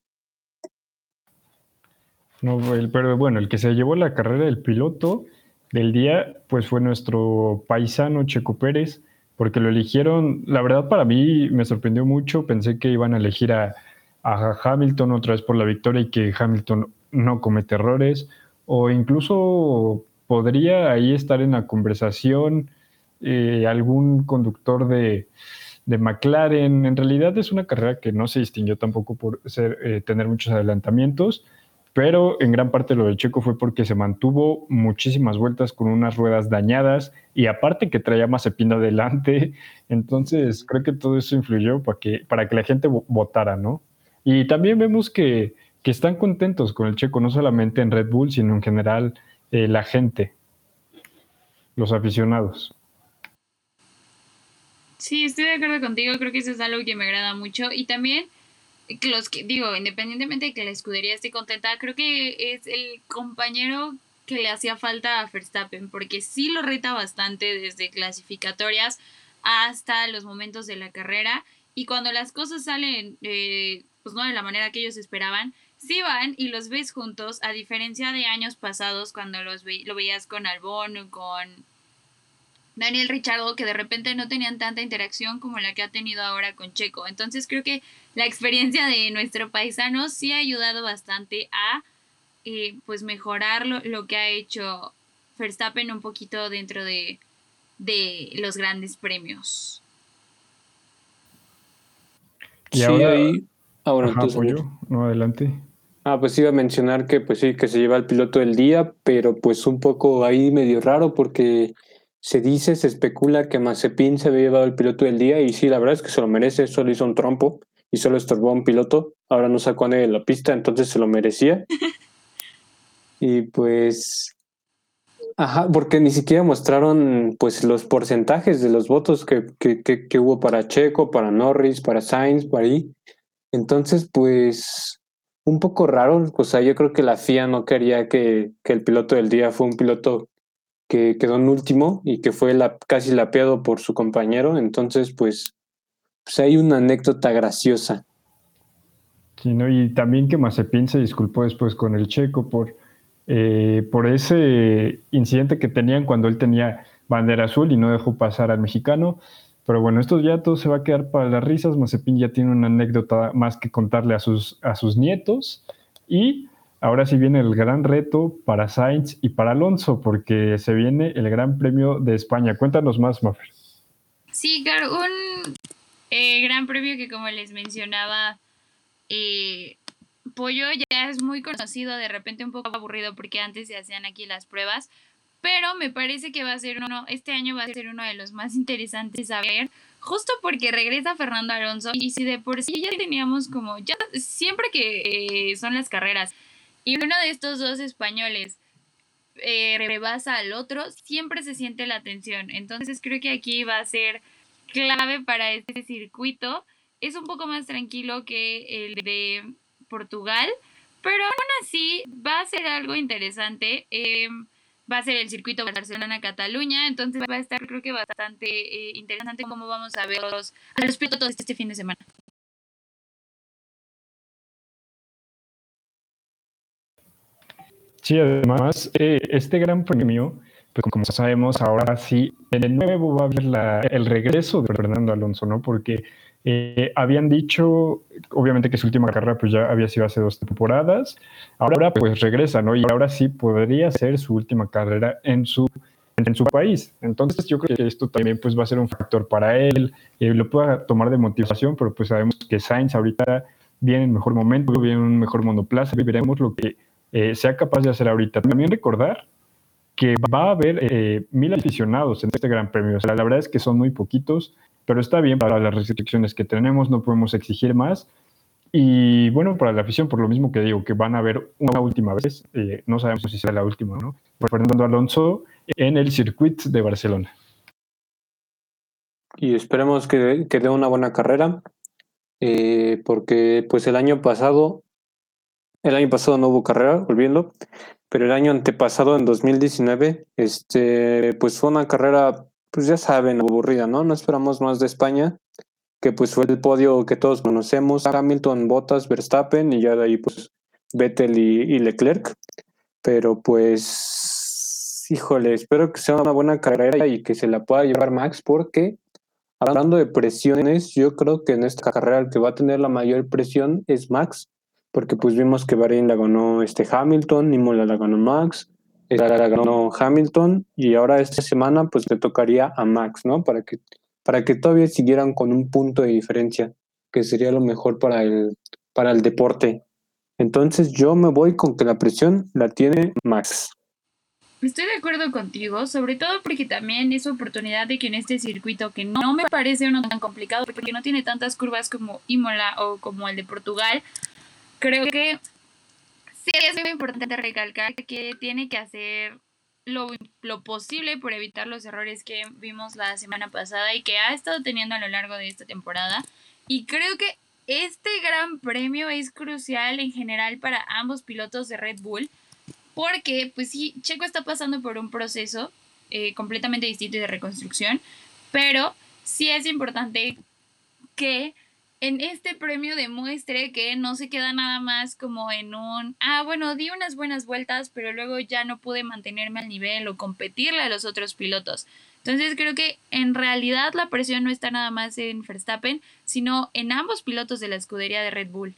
No, pero bueno, el que se llevó la carrera del piloto del día, pues fue nuestro paisano Checo Pérez, porque lo eligieron, la verdad para mí me sorprendió mucho, pensé que iban a elegir a, Hamilton otra vez por la victoria y que Hamilton no comete errores, o incluso podría ahí estar en la conversación eh, algún conductor de, de, McLaren. En realidad es una carrera que no se distinguió tampoco por ser, eh, tener muchos adelantamientos pero en gran parte lo del Checo fue porque se mantuvo muchísimas vueltas con unas ruedas dañadas y aparte que traía Mazepin adelante, entonces creo que todo eso influyó para que, para que la gente votara, ¿no? Y también vemos que, que están contentos con el Checo, no solamente en Red Bull, sino en general eh, la gente, los aficionados. Sí, estoy de acuerdo contigo, creo que eso es algo que me agrada mucho y también los que digo, independientemente de que la escudería esté contenta, creo que es el compañero que le hacía falta a Verstappen, porque sí lo reta bastante desde clasificatorias hasta los momentos de la carrera, y cuando las cosas salen, eh, pues no de la manera que ellos esperaban, sí van y los ves juntos, a diferencia de años pasados cuando los lo veías con Albon, con Daniel Richardo, que de repente no tenían tanta interacción como la que ha tenido ahora con Checo. Entonces creo que la experiencia de nuestro paisano sí ha ayudado bastante a eh, pues mejorar lo, que ha hecho Verstappen un poquito dentro de, de los grandes premios. Y ahora, ahí, ahora no adelante. Ah, pues iba a mencionar que pues sí, que se lleva el piloto del día, pero pues un poco ahí medio raro porque se dice, se especula que Mazepin se había llevado el piloto del día y sí, la verdad es que se lo merece, solo hizo un trompo y solo estorbó a un piloto, ahora no sacó a nadie de la pista, entonces se lo merecía. y pues, ajá, porque ni siquiera mostraron pues los porcentajes de los votos que, que, que, hubo para Checo, para Norris, para Sainz, para ahí. Entonces, pues, un poco raro, o sea, yo creo que la FIA no quería que, el piloto del día fue un piloto que quedó en último y que fue la, casi lapeado por su compañero. Entonces, pues, pues hay una anécdota graciosa. Sí, ¿no? Y también que Mazepin se disculpó después con el checo por, eh, por ese incidente que tenían cuando él tenía bandera azul y no dejó pasar al mexicano. Pero bueno, esto ya todo se va a quedar para las risas. Mazepin ya tiene una anécdota más que contarle a sus, a sus nietos. Y Ahora sí viene el gran reto para Sainz y para Alonso, porque se viene el Gran Premio de España. Cuéntanos más, Maffer. Sí, claro, un eh, gran premio que como les mencionaba, eh, Pollo ya es muy conocido, de repente un poco aburrido porque antes se hacían aquí las pruebas, pero me parece que va a ser uno, este año va a ser uno de los más interesantes a ver, justo porque regresa Fernando Alonso y si de por sí ya teníamos como, ya siempre que eh, son las carreras, y uno de estos dos españoles eh, rebasa al otro, siempre se siente la tensión. Entonces creo que aquí va a ser clave para este circuito es un poco más tranquilo que el de Portugal, pero aún así va a ser algo interesante. Em, va a ser el circuito Barcelona-Cataluña, entonces va a estar creo que bastante eh, interesante cómo vamos a ver los, a los pilotos este fin de semana. Sí, además, eh, este gran premio, pues como sabemos, ahora sí, de nuevo va a haber el regreso de Fernando Alonso, ¿no? Porque eh, habían dicho, obviamente que su última carrera pues ya había sido hace dos temporadas, ahora pues regresa, ¿no? Y ahora sí podría ser su última carrera en su, en su país. Entonces yo creo que esto también pues va a ser un factor para él, eh, lo pueda tomar de motivación, pero pues sabemos que Sainz ahorita viene en mejor momento, viene en un mejor monoplaza, veremos lo que eh, sea capaz de hacer ahorita. También recordar que va a haber mil aficionados en este Gran Premio. O sea, la verdad es que son muy poquitos pero está bien para las restricciones que tenemos, no podemos exigir más. Y bueno, para la afición, por lo mismo que digo, que van a ver una última vez, eh, no sabemos si será la última, ¿no? Por Fernando Alonso en el circuito de Barcelona. Y esperemos que, que dé una buena carrera, eh, porque pues el año pasado, el año pasado no hubo carrera, volviendo, pero el año antepasado, en 2019, este, pues fue una carrera pues ya saben, aburrida, ¿no? No esperamos más de España, que pues fue el podio que todos conocemos, Hamilton, Bottas, Verstappen y ya de ahí pues Vettel y, Leclerc. Pero pues, híjole, espero que sea una buena carrera y que se la pueda llevar Max porque hablando de presiones, yo creo que en esta carrera el que va a tener la mayor presión es Max, porque pues vimos que Bahrein la ganó este Hamilton, Imola la ganó Max, la ganó Hamilton y ahora esta semana pues le tocaría a Max, ¿no? Para que, para que todavía siguieran con un punto de diferencia, que sería lo mejor para el, para el deporte. Entonces yo me voy con que la presión la tiene Max. Estoy de acuerdo contigo, sobre todo porque también es oportunidad de que en este circuito, que no me parece uno tan complicado, porque no tiene tantas curvas como Imola o como el de Portugal, creo que Sí, es muy importante recalcar que tiene que hacer lo, lo, posible por evitar los errores que vimos la semana pasada y que ha estado teniendo a lo largo de esta temporada. Y creo que este gran premio es crucial en general para ambos pilotos de Red Bull, porque pues sí, Checo está pasando por un proceso eh, completamente distinto de reconstrucción, pero sí es importante que en este premio demuestre que no se queda nada más como en un, ah, bueno, di unas buenas vueltas, pero luego ya no pude mantenerme al nivel o competirle a los otros pilotos. Entonces creo que en realidad la presión no está nada más en Verstappen, sino en ambos pilotos de la escudería de Red Bull.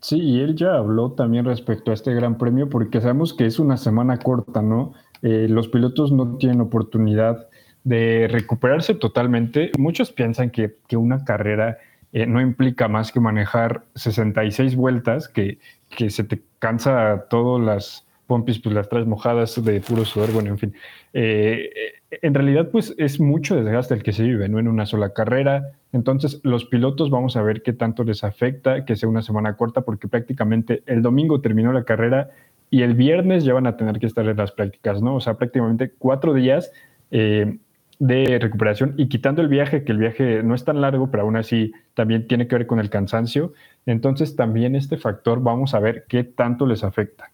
Sí, y él ya habló también respecto a este gran premio porque sabemos que es una semana corta, ¿no? Eh, los pilotos no tienen oportunidad de recuperarse totalmente. Muchos piensan que, una carrera eh, no implica más que manejar 66 vueltas, que, que se te cansa todas las pompis, pues las traes mojadas de puro sudor, bueno, en fin. Eh, en realidad, pues es mucho desgaste el que se vive, ¿no? En una sola carrera. Entonces, los pilotos vamos a ver qué tanto les afecta que sea una semana corta, porque prácticamente el domingo terminó la carrera y el viernes ya van a tener que estar en las prácticas, ¿no? O sea, prácticamente cuatro días eh, de recuperación y quitando el viaje, que el viaje no es tan largo, pero aún así también tiene que ver con el cansancio. Entonces también este factor vamos a ver qué tanto les afecta.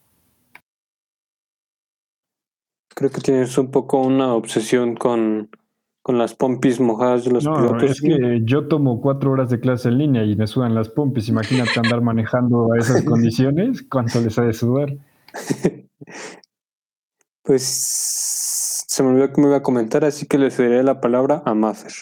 Creo que tienes un poco una obsesión con, las pompis mojadas de los no, Es que yo tomo cuatro horas de clase en línea y me sudan las pompis. Imagínate andar manejando a esas condiciones, ¿cuánto les ha de sudar? pues se me olvidó que me iba a comentar, así que le cederé la palabra a Maffer.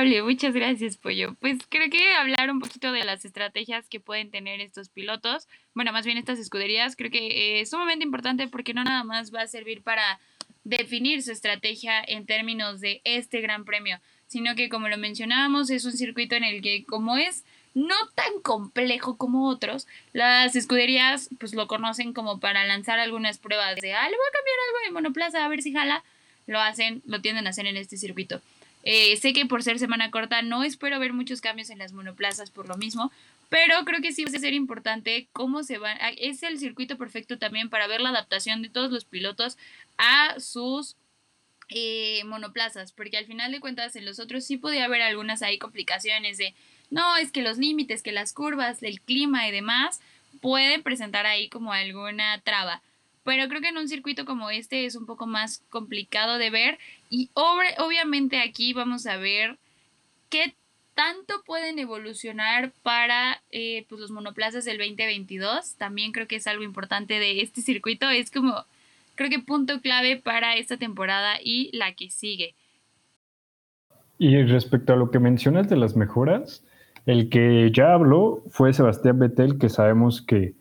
Amable, muchas gracias, Pollo. Pues creo que hablar un poquito de las estrategias que pueden tener estos pilotos, bueno, más bien estas escuderías, creo que es sumamente importante porque no nada más va a servir para definir su estrategia en términos de este gran premio, sino que como lo mencionábamos, es un circuito en el que como es no tan complejo como otros. Las escuderías pues lo conocen como para lanzar algunas pruebas de, ah, le voy a cambiar algo de monoplaza a ver si jala. Lo hacen, lo tienden a hacer en este circuito. Eh, sé que por ser semana corta no espero ver muchos cambios en las monoplazas por lo mismo, pero creo que sí va a ser importante cómo se va. Ah, es el circuito perfecto también para ver la adaptación de todos los pilotos a sus eh, monoplazas, porque al final de cuentas en los otros sí podía haber algunas ahí complicaciones de, no, es que los límites, que las curvas, el clima y demás pueden presentar ahí como alguna traba. Pero creo que en un circuito como este es un poco más complicado de ver y obviamente aquí vamos a ver qué tanto pueden evolucionar para eh, pues los monoplazas del 2022. También creo que es algo importante de este circuito. Es como, creo que punto clave para esta temporada y la que sigue. Y respecto a lo que mencionas de las mejoras, el que ya habló fue Sebastián Vettel, que sabemos que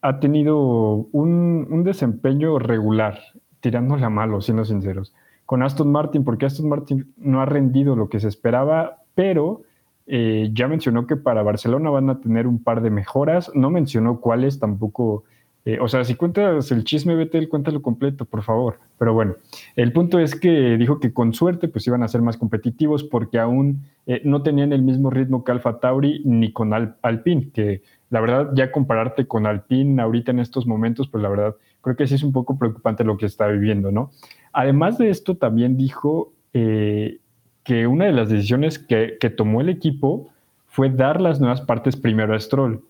ha tenido un, un desempeño regular, tirándola malo, siendo sinceros, con Aston Martin, porque Aston Martin no ha rendido lo que se esperaba, pero eh, ya mencionó que para Barcelona van a tener un par de mejoras, no mencionó cuáles tampoco. Eh, o sea, si cuentas el chisme, Betel, cuéntalo completo, por favor. Pero bueno, el punto es que dijo que con suerte pues iban a ser más competitivos porque aún eh, no tenían el mismo ritmo que Alfa Tauri ni con Alpine, que la verdad ya compararte con Alpine ahorita en estos momentos, pues la verdad creo que sí es un poco preocupante lo que está viviendo, ¿no? Además de esto, también dijo que una de las decisiones que, tomó el equipo fue dar las nuevas partes primero a Stroll.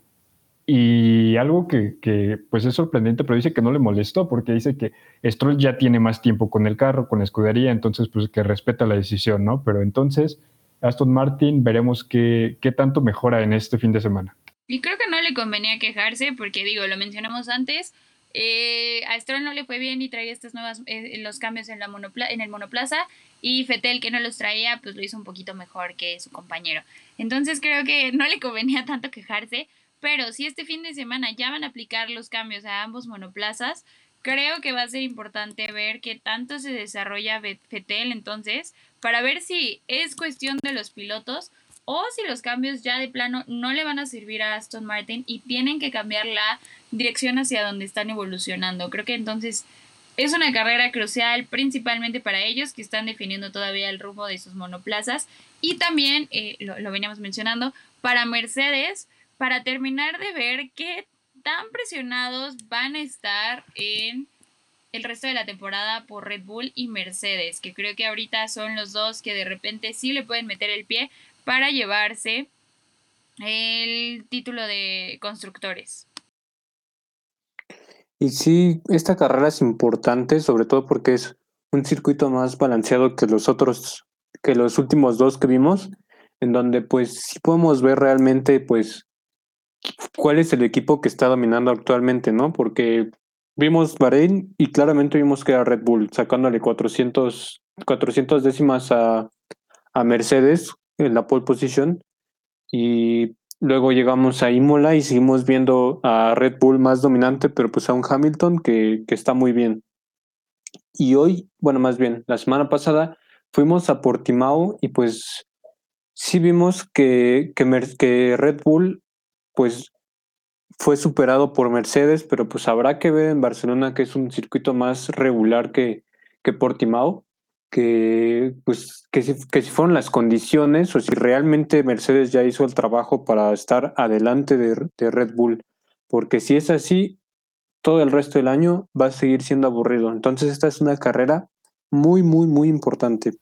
Y algo que, pues es sorprendente, pero dice que no le molestó porque dice que Stroll ya tiene más tiempo con el carro, con la escudería, entonces pues que respeta la decisión, ¿no? Pero entonces Aston Martin veremos qué, qué tanto mejora en este fin de semana. Y creo que no le convenía quejarse porque digo, lo mencionamos antes, eh, a Stroll no le fue bien y traía estos nuevos eh, los cambios en, la en el monoplaza y Fetel que no los traía pues lo hizo un poquito mejor que su compañero. Entonces creo que no le convenía tanto quejarse, pero si este fin de semana ya van a aplicar los cambios a ambos monoplazas, creo que va a ser importante ver qué tanto se desarrolla Fetel entonces para ver si es cuestión de los pilotos o si los cambios ya de plano no le van a servir a Aston Martin y tienen que cambiar la dirección hacia donde están evolucionando. Creo que entonces es una carrera crucial principalmente para ellos que están definiendo todavía el rumbo de sus monoplazas y también, eh, lo, lo veníamos mencionando, para Mercedes, para terminar de ver qué tan presionados van a estar en el resto de la temporada por Red Bull y Mercedes, que creo que ahorita son los dos que de repente sí le pueden meter el pie, para llevarse el título de constructores. Y sí, esta carrera es importante, sobre todo porque es un circuito más balanceado que los otros, que los últimos dos que vimos, en donde pues sí podemos ver realmente pues cuál es el equipo que está dominando actualmente, ¿no? Porque vimos Bahrein y claramente vimos que era Red Bull, sacándole 400, 400 décimas a, a Mercedes, en la pole position. Y luego llegamos a Imola y seguimos viendo a Red Bull más dominante, pero pues a un Hamilton que, que está muy bien. Y hoy, bueno, más bien, la semana pasada fuimos a Portimao y pues sí vimos que, que, que Red Bull pues fue superado por Mercedes, pero pues habrá que ver en Barcelona que es un circuito más regular que, que Portimao que, pues, que, si, que si fueron las condiciones o si realmente Mercedes ya hizo el trabajo para estar adelante de, de Red Bull. Porque si es así, todo el resto del año va a seguir siendo aburrido. Entonces esta es una carrera muy, muy, muy importante.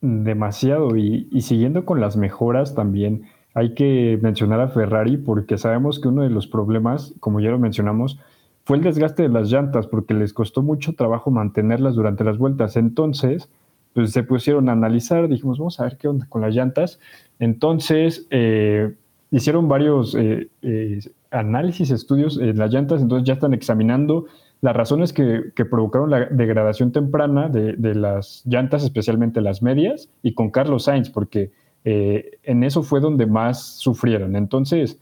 Demasiado. Y, y, siguiendo con las mejoras también, hay que mencionar a Ferrari porque sabemos que uno de los problemas, como ya lo mencionamos, fue el desgaste de las llantas, porque les costó mucho trabajo mantenerlas durante las vueltas. Entonces, pues se pusieron a analizar, dijimos, vamos a ver qué onda con las llantas. Entonces, eh, hicieron varios eh, eh, análisis, estudios en las llantas, entonces ya están examinando las razones que, provocaron la degradación temprana de, de, las llantas, especialmente las medias, y con Carlos Sainz, porque en eso fue donde más sufrieron. Entonces,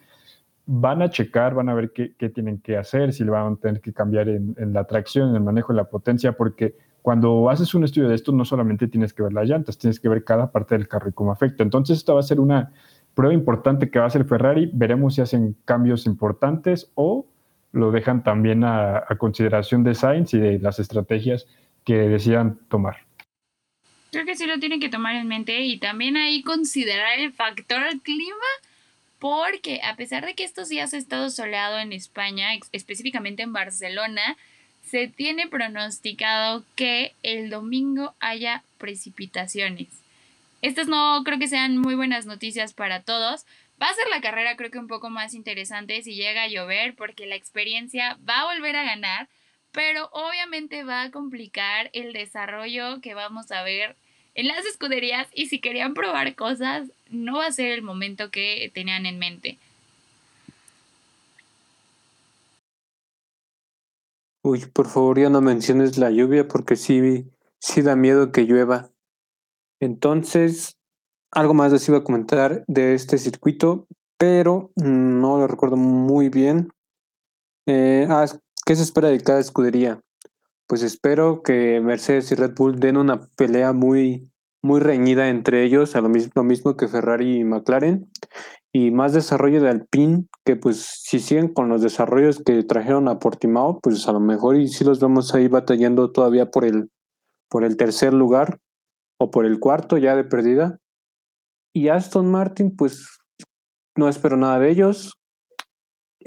van a checar, van a ver qué, tienen que hacer, si le van a tener que cambiar en, la tracción, en el manejo de la potencia, porque cuando haces un estudio de esto no solamente tienes que ver las llantas, tienes que ver cada parte del carro y cómo afecta. Entonces esta va a ser una prueba importante que va a hacer Ferrari. Veremos si hacen cambios importantes o lo dejan también a, a consideración de Sainz y de las estrategias que decidan tomar. Creo que sí lo tienen que tomar en mente y también ahí considerar el factor clima porque a pesar de que estos días ha estado soleado en España, específicamente en Barcelona, se tiene pronosticado que el domingo haya precipitaciones. Estas no creo que sean muy buenas noticias para todos. Va a ser la carrera creo que un poco más interesante si llega a llover porque la experiencia va a volver a ganar, pero obviamente va a complicar el desarrollo que vamos a ver en las escuderías y si querían probar cosas no va a ser el momento que tenían en mente. Uy, por favor ya no menciones la lluvia porque sí, sí da miedo que llueva. Entonces, algo más les iba a comentar de este circuito, pero no lo recuerdo muy bien. Eh, ah, ¿Qué se espera de cada escudería? Pues espero que Mercedes y Red Bull den una pelea muy, muy reñida entre ellos, a lo mismo, que Ferrari y McLaren, y más desarrollo de Alpine, que pues si siguen con los desarrollos que trajeron a Portimao, pues a lo mejor y si los vemos ahí batallando todavía por el, por el tercer lugar o por el cuarto ya de perdida. Y Aston Martin, pues no espero nada de ellos.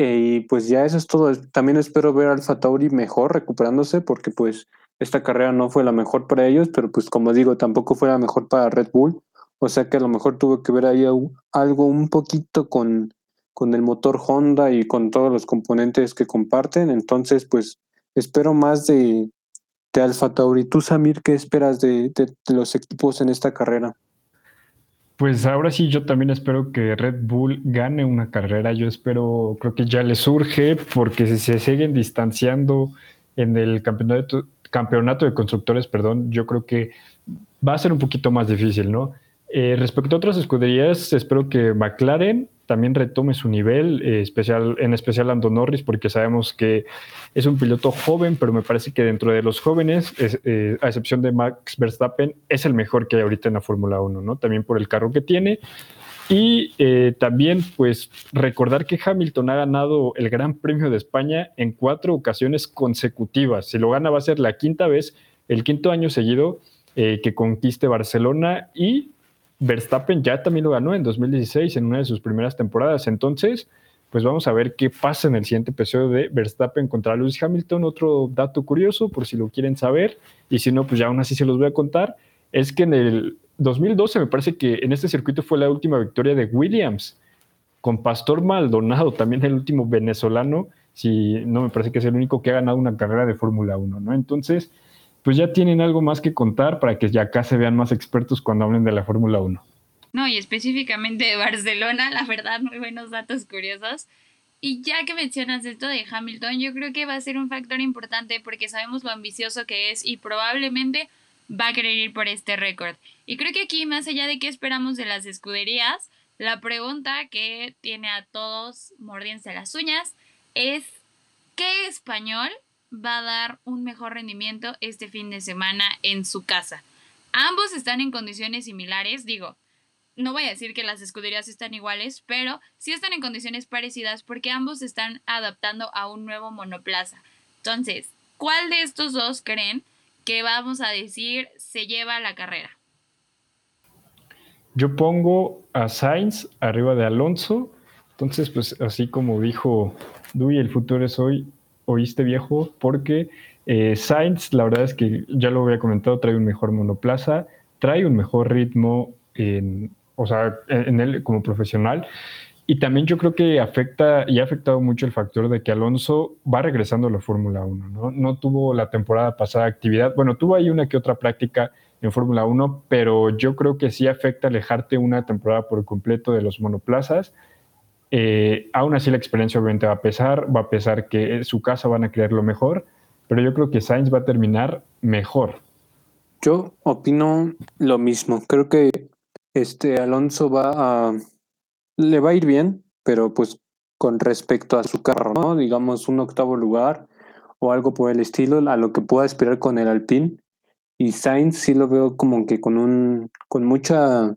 Eh, y pues ya eso es todo. También espero ver a Alfa Tauri mejor recuperándose porque pues esta carrera no fue la mejor para ellos, pero pues como digo, tampoco fue la mejor para Red Bull. O sea que a lo mejor tuvo que ver ahí algo un poquito con, con el motor Honda y con todos los componentes que comparten. Entonces, pues espero más de, de Alfa Tauri. ¿Tú, Samir, qué esperas de, de, los equipos en esta carrera? Pues ahora sí, yo también espero que Red Bull gane una carrera. Yo espero, creo que ya le surge, porque si se siguen distanciando en el campeonato, campeonato de constructores, perdón, yo creo que va a ser un poquito más difícil, ¿no? Eh, respecto a otras escuderías, espero que McLaren también retome su nivel, eh, especial, en especial Lando Norris, porque sabemos que es un piloto joven, pero me parece que dentro de los jóvenes, eh, a excepción de Max Verstappen, es el mejor que hay ahorita en la Fórmula 1, ¿no? También por el carro que tiene. Y también, pues, recordar que Hamilton ha ganado el Gran Premio de España en cuatro ocasiones consecutivas. Si lo gana, va a ser la quinta vez, el quinto año seguido que conquiste Barcelona y Verstappen ya también lo ganó en 2016 en una de sus primeras temporadas. Entonces, pues vamos a ver qué pasa en el siguiente episodio de Verstappen contra Lewis Hamilton. Otro dato curioso, por si lo quieren saber, y si no, pues ya aún así se los voy a contar, es que en el 2012 me parece que en este circuito fue la última victoria de Williams, con Pastor Maldonado, también el último venezolano, si no me parece que es el único que ha ganado una carrera de Fórmula 1, ¿no? Entonces, pues ya tienen algo más que contar para que ya acá se vean más expertos cuando hablen de la Fórmula 1. No, y específicamente de Barcelona, la verdad, muy buenos datos curiosos. Y ya que mencionas esto de Hamilton, yo creo que va a ser un factor importante porque sabemos lo ambicioso que es y probablemente va a querer ir por este récord. Y creo que aquí, más allá de qué esperamos de las escuderías, la pregunta que tiene a todos mordiéndose las uñas es, ¿qué español va a dar un mejor rendimiento este fin de semana en su casa. Ambos están en condiciones similares, digo, no voy a decir que las escuderías están iguales, pero sí están en condiciones parecidas porque ambos están adaptando a un nuevo monoplaza. Entonces, ¿cuál de estos dos creen que vamos a decir se lleva la carrera? Yo pongo a Sainz arriba de Alonso. Entonces, pues así como dijo Dui, el futuro es hoy, oíste viejo, porque eh, Sainz, la verdad es que ya lo había comentado, trae un mejor monoplaza, trae un mejor ritmo, en, o sea, en él como profesional. Y también yo creo que afecta y ha afectado mucho el factor de que Alonso va regresando a la Fórmula 1, ¿no? No tuvo la temporada pasada actividad, bueno, tuvo ahí una que otra práctica en Fórmula 1, pero yo creo que sí afecta alejarte una temporada por completo de los monoplazas eh, aún así la experiencia obviamente va a pesar, va a pesar que su casa van a creer lo mejor, pero yo creo que Sainz va a terminar mejor. Yo opino lo mismo. Creo que este Alonso va a le va a ir bien, pero pues con respecto a su carro, ¿no? Digamos un octavo lugar o algo por el estilo, a lo que pueda esperar con el Alpine. Y Sainz sí lo veo como que con un con mucha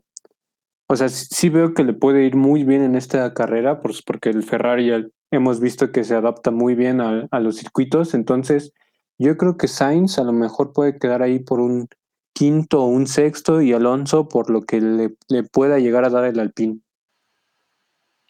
o sea, sí veo que le puede ir muy bien en esta carrera, pues porque el Ferrari hemos visto que se adapta muy bien a, los circuitos. Entonces, yo creo que Sainz a lo mejor puede quedar ahí por un quinto o un sexto y Alonso por lo que le, pueda llegar a dar el Alpine.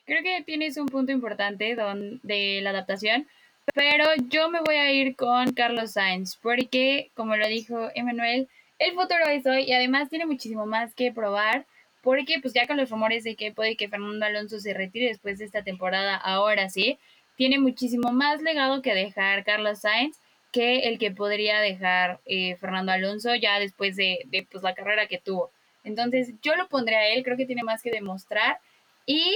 Creo que tienes un punto importante de la adaptación, Pero yo me voy a ir con Carlos Sainz, porque, como lo dijo Emanuel, el futuro es hoy y además tiene muchísimo más que probar, porque pues ya con los rumores de que puede que Fernando Alonso se retire después de esta temporada, ahora sí, tiene muchísimo más legado que dejar Carlos Sainz que el que podría dejar eh, Fernando Alonso ya después de, pues, la carrera que tuvo. Entonces yo lo pondré a él, creo que tiene más que demostrar y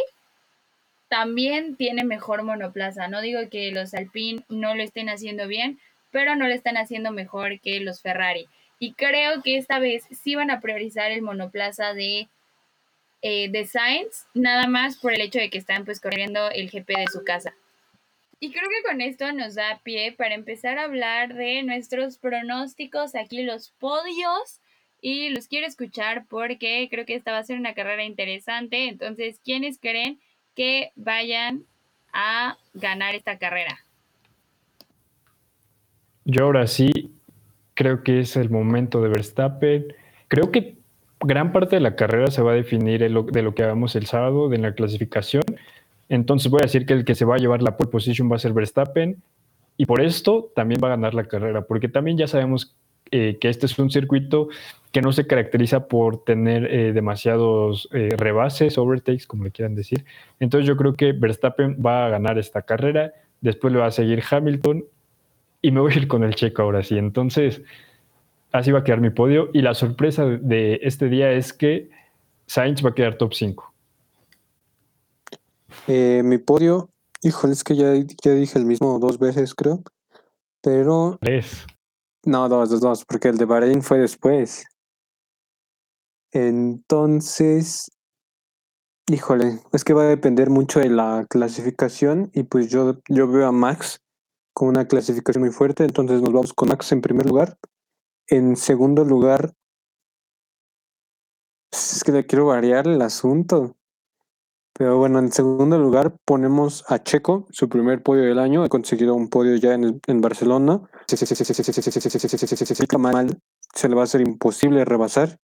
también tiene mejor monoplaza. No digo que los Alpine no lo estén haciendo bien, pero no lo están haciendo mejor que los Ferrari. Y creo que esta vez sí van a priorizar el monoplaza de, eh, de Sainz, nada más por el hecho de que están pues corriendo el GP de su casa. Y creo que con esto nos da pie para empezar a hablar de nuestros pronósticos, aquí los podios. Y los quiero escuchar porque creo que esta va a ser una carrera interesante. Entonces, ¿quiénes creen que vayan a ganar esta carrera? Yo ahora sí creo que es el momento de Verstappen. Creo que gran parte de la carrera se va a definir de lo que hagamos el sábado, de la clasificación. Entonces voy a decir que el que se va a llevar la pole position va a ser Verstappen. Y por esto también va a ganar la carrera, porque también ya sabemos eh, que este es un circuito que no se caracteriza por tener eh, demasiados eh, rebases, overtakes, como le quieran decir. Entonces yo creo que Verstappen va a ganar esta carrera, después le va a seguir Hamilton y me voy a ir con el checo ahora sí. Entonces, así va a quedar mi podio. Y la sorpresa de este día es que Sainz va a quedar top 5. Eh, mi podio, híjole, es que ya, ya dije el mismo dos veces, creo. Pero. Tres. No, dos, dos, dos, porque el de Bahrein fue después. Entonces, híjole, es que va a depender mucho de la clasificación y pues yo, yo veo a Max con una clasificación muy fuerte, entonces nos vamos con Max en primer lugar. En segundo lugar, es que le quiero variar el asunto. Pero bueno, en segundo lugar ponemos a Checo, su primer podio del año. Ha conseguido un podio ya en, en Barcelona. Se le va a hacer imposible rebasar.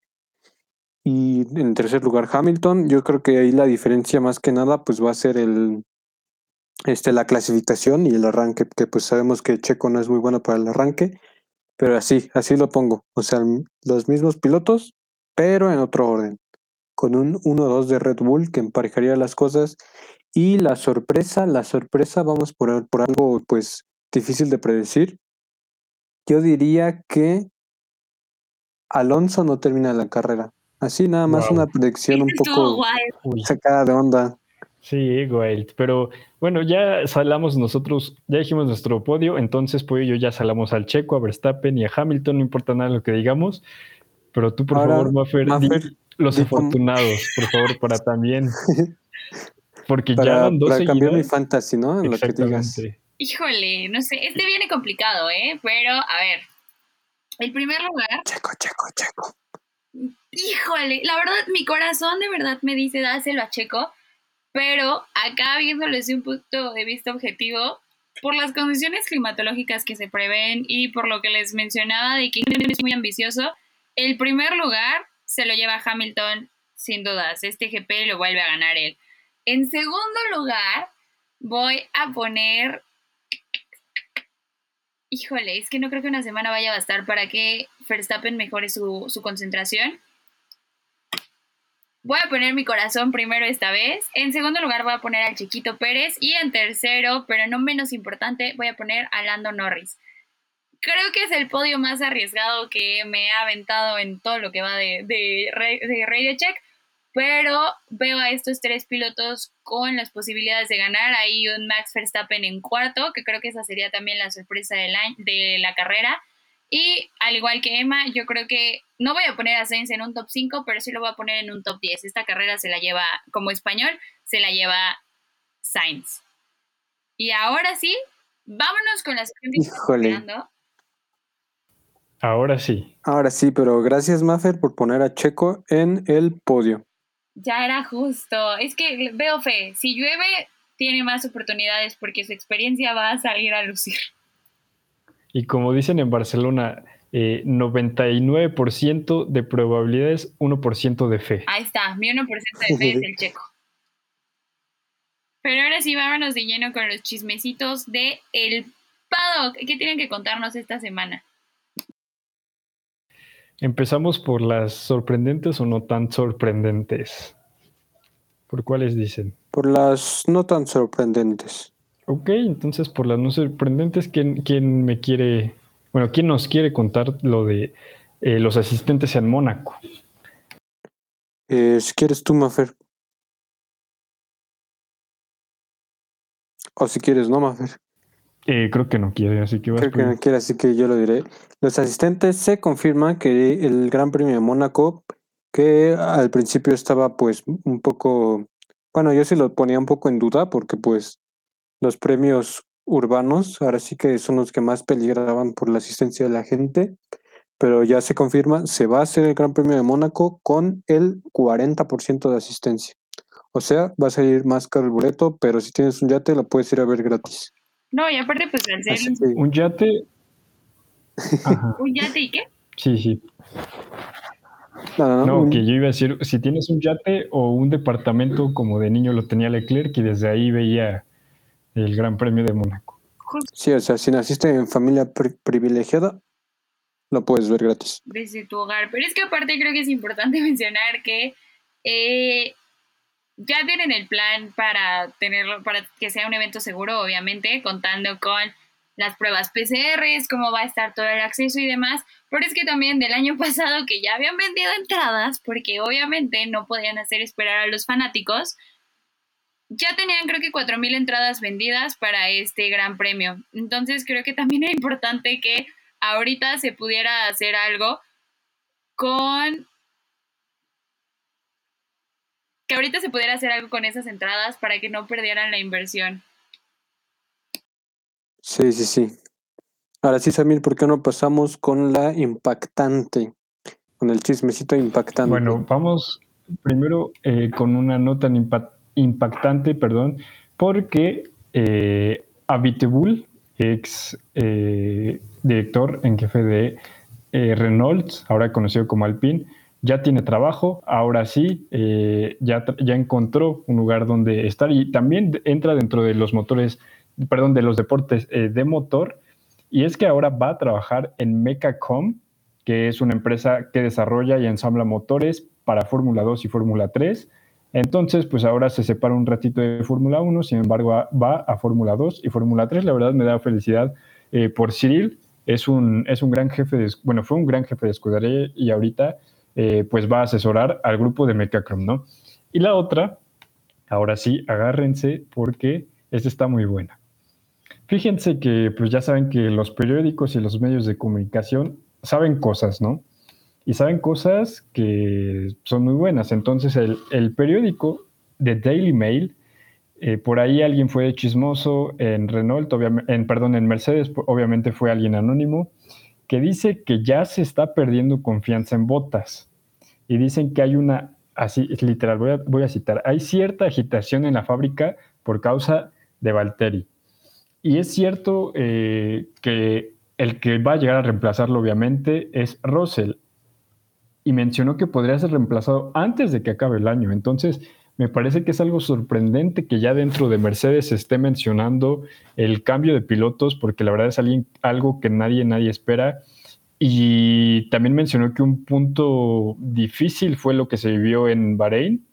Y en tercer lugar Hamilton. Yo creo que ahí la diferencia más que nada pues va a ser el, este, la clasificación y el arranque, que pues sabemos que Checo no es muy bueno para el arranque, pero así, así lo pongo. O sea, los mismos pilotos, pero en otro orden, con un 1-2 de Red Bull que emparejaría las cosas. Y la sorpresa, la sorpresa, vamos por, por algo pues difícil de predecir. Yo diría que Alonso no termina la carrera. Así nada más una predicción un poco sacada de onda. Sí, Wild. Pero bueno, ya salamos nosotros, ya dijimos nuestro podio, entonces pues yo ya salamos al Checo, a Verstappen y a Hamilton, no importa nada lo que digamos. Pero tú, por favor, Maffer, los afortunados, por favor, para también. Porque ya van dos Para cambiar mi fantasy, ¿no? lo que digas. Híjole, no sé, este viene complicado, ¿eh? Pero, a ver, el primer lugar. Checo, checo, checo. Híjole, la verdad, mi corazón de verdad me dice dáselo a Checo pero acá viéndolo desde un punto de vista objetivo, por las condiciones climatológicas que se prevén y por lo que les mencionaba de que es muy ambicioso, el primer lugar se lo lleva Hamilton sin dudas. Este GP lo vuelve a ganar él. En segundo lugar, voy a poner... Híjole, es que no creo que una semana vaya a bastar para que Verstappen mejore su, su concentración. Voy a poner mi corazón primero esta vez. En segundo lugar voy a poner al Chiquito Pérez. Y en tercero, pero no menos importante, voy a poner a Lando Norris. Creo que es el podio más arriesgado que me ha aventado en todo lo que va de, de, de Radio Check. Pero veo a estos tres pilotos con las posibilidades de ganar. Hay un Max Verstappen en cuarto, que creo que esa sería también la sorpresa de la, de la carrera. Y al igual que Emma, yo creo que no voy a poner a Sainz en un top 5, pero sí lo voy a poner en un top 10. Esta carrera se la lleva, como español, se la lleva Sainz. Y ahora sí, vámonos con las Híjole. Ahora sí. Ahora sí, pero gracias, Maffer, por poner a Checo en el podio. Ya era justo. Es que veo fe. Si llueve, tiene más oportunidades porque su experiencia va a salir a lucir. Y como dicen en Barcelona, 99% eh, de probabilidades, 1% de fe. Ahí está, mi 1% de fe es el checo. Pero ahora sí, vámonos de lleno con los chismecitos de el Paddock, ¿qué tienen que contarnos esta semana? Empezamos por las sorprendentes o no tan sorprendentes. ¿Por cuáles dicen? Por las no tan sorprendentes. Ok, entonces por las no sorprendentes, ¿quién, quién me quiere, bueno, quién nos quiere contar lo de eh, los asistentes en Mónaco? Eh, si quieres tú, Mafer. O si quieres, no, Mafer. Eh, creo que no quiere, así que vas Creo que no quiere, así que yo lo diré. Los asistentes se confirma que el Gran Premio de Mónaco, que al principio estaba pues un poco, bueno, yo sí lo ponía un poco en duda porque pues los premios urbanos ahora sí que son los que más peligraban por la asistencia de la gente, pero ya se confirma, se va a hacer el Gran Premio de Mónaco con el 40% de asistencia. O sea, va a salir más caro el boleto, pero si tienes un yate lo puedes ir a ver gratis. No, y aparte, pues al ser Así un, que- Un yate. Ajá, un yate y qué? sí, sí. no, no, no, No, un- que yo iba a decir, si tienes un yate o un departamento como de niño lo tenía Leclerc y desde ahí veía el Gran Premio de Mónaco. Sí, o sea, si naciste en familia pri- privilegiada, lo puedes ver gratis. desde tu hogar. Pero es que aparte creo que es importante mencionar que eh, ya tienen el plan para tenerlo, para que sea un evento seguro, obviamente, contando con las pruebas PCRs, cómo va a estar todo el acceso y demás. Pero es que también del año pasado que ya habían vendido entradas, porque obviamente no podían hacer esperar a los fanáticos, ya tenían creo que 4.000 entradas vendidas para este gran premio. Entonces creo que también era importante que ahorita se pudiera hacer algo con que ahorita se pudiera hacer algo con esas entradas para que no perdieran la inversión. Sí, sí, sí. Ahora sí, Samir, ¿por qué no pasamos con la impactante? Con el chismecito impactante. Bueno, vamos primero eh, con una nota impa- impactante, perdón, porque eh, ex eh, director en jefe de eh, Renault, ahora conocido como Alpine, ya tiene trabajo, ahora sí, eh, ya, ya encontró un lugar donde estar y también entra dentro de los motores, perdón, de los deportes de motor, y es que ahora va a trabajar en Mecacom, que es una empresa que desarrolla y ensambla motores para Fórmula 2 y Fórmula 3. Entonces, pues ahora se separa un ratito de Fórmula 1, sin embargo, va a Fórmula 2 y Fórmula 3. La verdad me da felicidad eh, por Cyril. Es un, es un gran jefe, de, bueno, fue un gran jefe de escudería y ahorita eh, pues va a asesorar al grupo de Mecacrom, ¿no? Y la otra, ahora sí, agárrense porque esta está muy buena. Fíjense que pues ya saben que los periódicos y los medios de comunicación saben cosas, ¿no? Y saben cosas que son muy buenas. Entonces el, el periódico de Daily Mail, eh, por ahí alguien fue chismoso en Renault, en, perdón, en Mercedes, obviamente fue alguien anónimo, que dice que ya se está perdiendo confianza en botas. Y dicen que hay una, así es literal, voy a, voy a citar, hay cierta agitación en la fábrica por causa de Valtteri. Y es cierto eh, que el que va a llegar a reemplazarlo, obviamente, es Russell. Y mencionó que podría ser reemplazado antes de que acabe el año. Entonces, me parece que es algo sorprendente que ya dentro de Mercedes se esté mencionando el cambio de pilotos, porque la verdad es algo que nadie, nadie espera. Y también mencionó que un punto difícil fue lo que se vivió en Bahrein,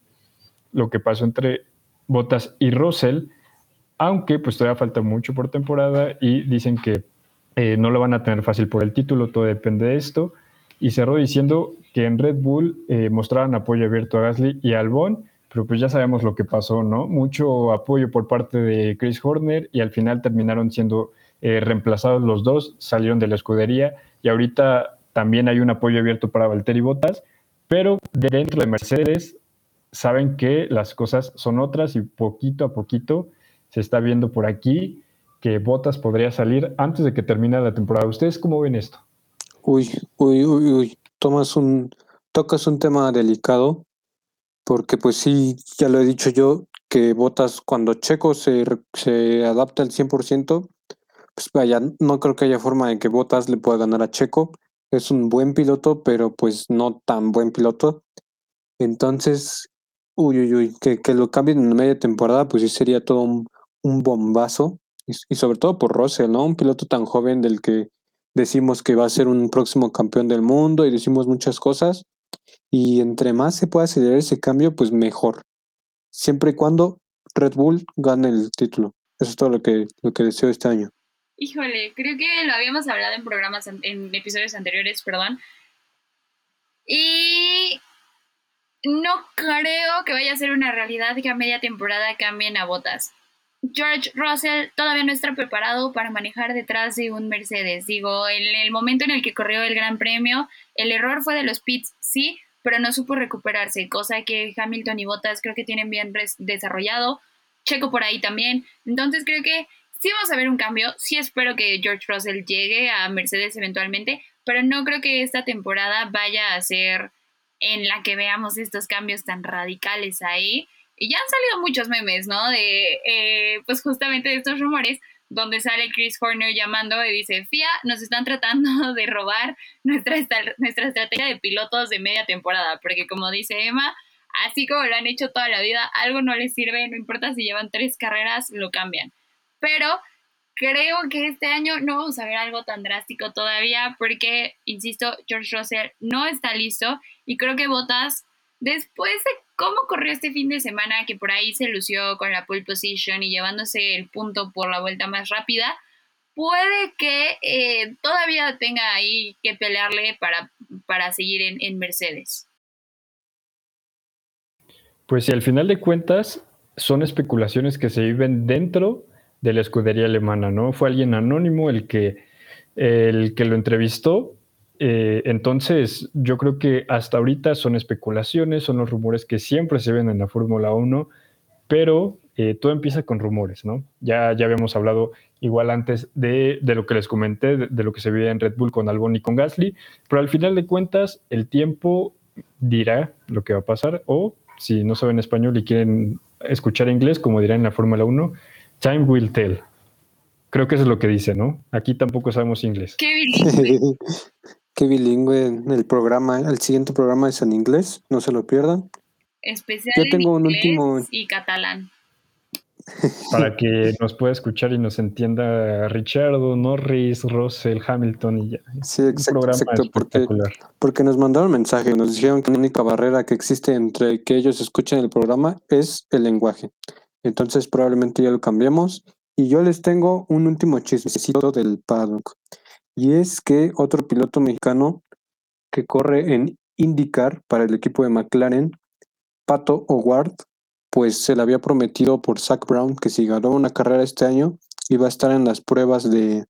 lo que pasó entre Bottas y Russell, aunque pues todavía falta mucho por temporada y dicen que eh, no lo van a tener fácil por el título, todo depende de esto. Y cerró diciendo que en Red Bull eh, mostraron apoyo abierto a Gasly y a Albon, pero pues ya sabemos lo que pasó, ¿no? Mucho apoyo por parte de Chris Horner y al final terminaron siendo eh, reemplazados los dos, salieron de la escudería y ahorita también hay un apoyo abierto para Valtteri Bottas, pero dentro de Mercedes saben que las cosas son otras y poquito a poquito se está viendo por aquí que Bottas podría salir antes de que termine la temporada. ¿Ustedes cómo ven esto? Uy, uy, uy, uy. Tomas un, tocas un tema delicado, porque pues sí, ya lo he dicho yo, que Botas cuando Checo se, se adapta al 100%, pues vaya, no creo que haya forma de que Botas le pueda ganar a Checo. Es un buen piloto, pero pues no tan buen piloto. Entonces, uy, uy, uy, que, que lo cambien en media temporada, pues sí sería todo un, bombazo. y, sobre todo por Russell, ¿no? Un piloto tan joven del que decimos que va a ser un próximo campeón del mundo y decimos muchas cosas. Y entre más se pueda acelerar ese cambio, pues mejor. Siempre y cuando Red Bull gane el título. Eso es todo lo que, lo que deseo este año. Híjole, creo que lo habíamos hablado en programas, en episodios anteriores, perdón. Y no creo que vaya a ser una realidad que a media temporada cambien a botas. George Russell todavía no está preparado para manejar detrás de un Mercedes. Digo, en el momento en el que corrió el Gran Premio, el error fue de los pits, sí, pero no supo recuperarse, cosa que Hamilton y Bottas creo que tienen bien desarrollado. Checo por ahí también. Entonces creo que sí vamos a ver un cambio. Sí espero que George Russell llegue a Mercedes eventualmente, pero no creo que esta temporada vaya a ser en la que veamos estos cambios tan radicales ahí. Y ya han salido muchos memes, ¿no? De, eh, pues justamente de estos rumores, donde sale Chris Horner llamando y dice, FIA, nos están tratando de robar nuestra, nuestra estrategia de pilotos de media temporada, porque como dice Emma, así como lo han hecho toda la vida, algo no les sirve, no importa si llevan tres carreras, lo cambian. Pero creo que este año no vamos a ver algo tan drástico todavía, porque, insisto, George Russell no está listo y creo que Botas, después de cómo corrió este fin de semana, que por ahí se lució con la pole position y llevándose el punto por la vuelta más rápida, puede que eh, todavía tenga ahí que pelearle para, para seguir en, en Mercedes. Pues si al final de cuentas son especulaciones que se viven dentro de la escudería alemana, ¿no? Fue alguien anónimo el que, el que lo entrevistó eh, entonces, yo creo que hasta ahorita son especulaciones, son los rumores que siempre se ven en la Fórmula 1, pero eh, todo empieza con rumores, ¿no? Ya, ya habíamos hablado igual antes de, lo que les comenté, de, lo que se veía en Red Bull con Albon y con Gasly, pero al final de cuentas, el tiempo dirá lo que va a pasar, o si no saben español y quieren escuchar inglés, como dirá en la Fórmula 1, time will tell. Creo que eso es lo que dice, ¿no? Aquí tampoco sabemos inglés. Qué Qué bilingüe en el programa, el siguiente programa es en inglés, no se lo pierdan. Especial Yo tengo un último y catalán. Para que nos pueda escuchar y nos entienda Richardo, Norris, Russell, Hamilton y ya. Sí, exacto, exacto porque, porque nos mandaron mensaje, nos dijeron que la única barrera que existe entre que ellos escuchen el programa es el lenguaje. Entonces probablemente ya lo cambiemos. Y yo les tengo un último chismecito del paddock. Y es que otro piloto mexicano que corre en IndyCar para el equipo de McLaren, Pato O'Ward, pues se le había prometido por Zach Brown que si ganó una carrera este año iba a estar en las pruebas de,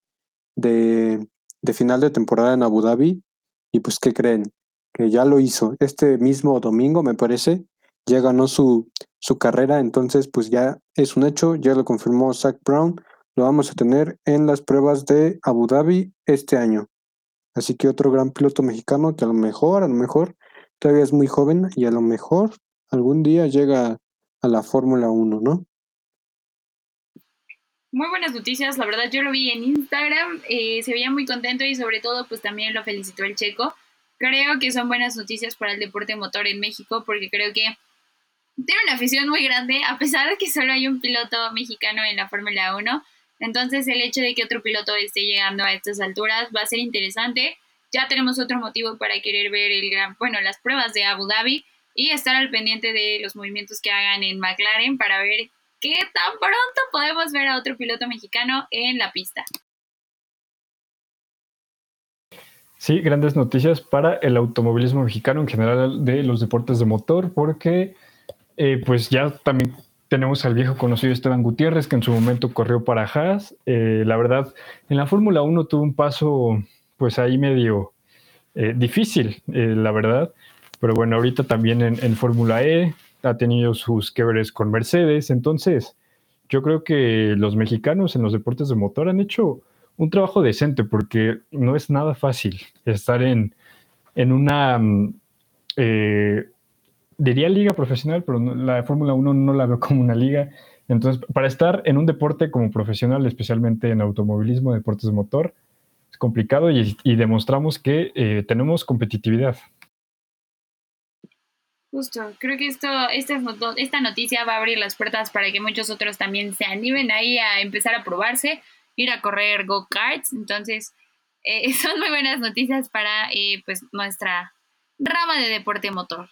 de, de final de temporada en Abu Dhabi. Y pues, ¿qué creen? Que ya lo hizo. Este mismo domingo, me parece, ya ganó su, su carrera, entonces pues ya es un hecho, ya lo confirmó Zach Brown lo vamos a tener en las pruebas de Abu Dhabi este año. Así que otro gran piloto mexicano que a lo mejor, a lo mejor todavía es muy joven y a lo mejor algún día llega a la Fórmula 1, ¿no? Muy buenas noticias, la verdad yo lo vi en Instagram, eh, se veía muy contento y sobre todo pues también lo felicitó el checo. Creo que son buenas noticias para el deporte motor en México porque creo que tiene una afición muy grande, a pesar de que solo hay un piloto mexicano en la Fórmula 1 entonces el hecho de que otro piloto esté llegando a estas alturas va a ser interesante. Ya tenemos otro motivo para querer ver el gran, bueno, las pruebas de Abu Dhabi y estar al pendiente de los movimientos que hagan en McLaren para ver qué tan pronto podemos ver a otro piloto mexicano en la pista. Sí, grandes noticias para el automovilismo mexicano en general de los deportes de motor, porque eh, pues ya también tenemos al viejo conocido Esteban Gutiérrez, que en su momento corrió para Haas. Eh, la verdad, en la Fórmula 1 tuvo un paso, pues ahí medio eh, difícil, eh, la verdad. Pero bueno, ahorita también en, Fórmula E ha tenido sus que con Mercedes. Entonces, yo creo que los mexicanos en los deportes de motor han hecho un trabajo decente porque no es nada fácil estar en, en una mm, diría liga profesional, pero la Fórmula 1 no la veo como una liga. Entonces, para estar en un deporte como profesional, especialmente en automovilismo, deportes de motor, es complicado y, demostramos que eh, tenemos competitividad. Justo, creo que esto, esta, esta noticia va a abrir las puertas para que muchos otros también se animen ahí a empezar a probarse, ir a correr go-karts. Entonces, eh, son muy buenas noticias para eh, pues nuestra rama de deporte motor.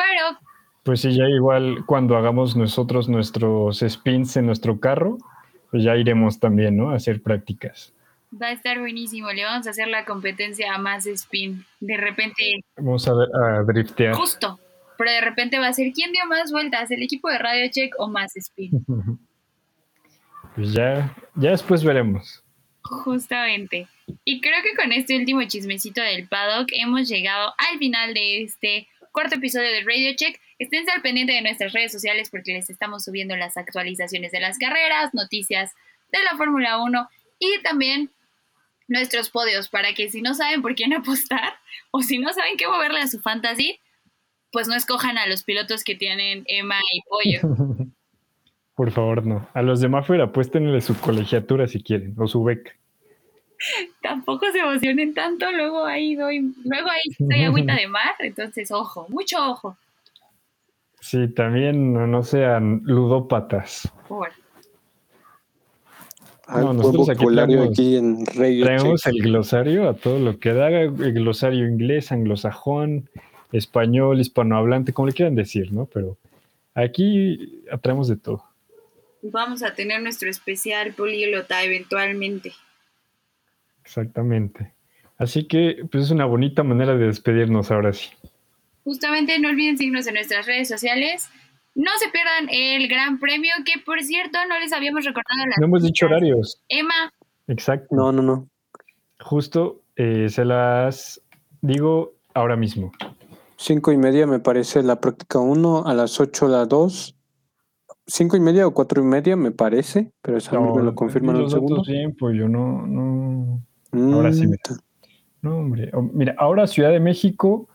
Pero... Pues sí, ya igual cuando hagamos nosotros nuestros spins en nuestro carro, pues ya iremos también, ¿no? A hacer prácticas. Va a estar buenísimo. Le vamos a hacer la competencia a más spin. De repente. Vamos a, ver, a driftear. Justo. Pero de repente va a ser quién dio más vueltas, el equipo de Radio Check o más spin. Pues ya, ya después veremos. Justamente. Y creo que con este último chismecito del paddock hemos llegado al final de este cuarto episodio de Radio Check. Estén al pendiente de nuestras redes sociales porque les estamos subiendo las actualizaciones de las carreras, noticias de la Fórmula 1 y también nuestros podios para que si no saben por quién apostar o si no saben qué moverle a su fantasy, pues no escojan a los pilotos que tienen Emma y Pollo. Por favor, no. A los de Maffer apuéstenle su colegiatura si quieren, o su beca. Tampoco se emocionen tanto, luego ahí doy, luego ahí estoy agüita de mar, entonces ojo, mucho ojo. Sí, también no, sean ludópatas. Por no, nosotros aquí traemos, aquí en traemos el glosario a todo lo que da, el glosario inglés, anglosajón, español, hispanohablante, como le quieran decir, ¿no? Pero aquí traemos de todo. Vamos a tener nuestro especial políglota eventualmente. Exactamente. Así que, pues es una bonita manera de despedirnos ahora sí. Justamente no olviden seguirnos en nuestras redes sociales. No se pierdan el gran premio, que por cierto no les habíamos recordado. no hemos dicho horarios. Emma. Exacto. No, no, no. Justo eh, se las digo ahora mismo. Cinco y media me parece la práctica uno, a las ocho la dos. Cinco y media o cuatro y media me parece, pero eso me lo confirman en un segundo. Tiempo, yo no, no. Ahora sí. Mm, no, hombre. Mira, ahora Ciudad de México,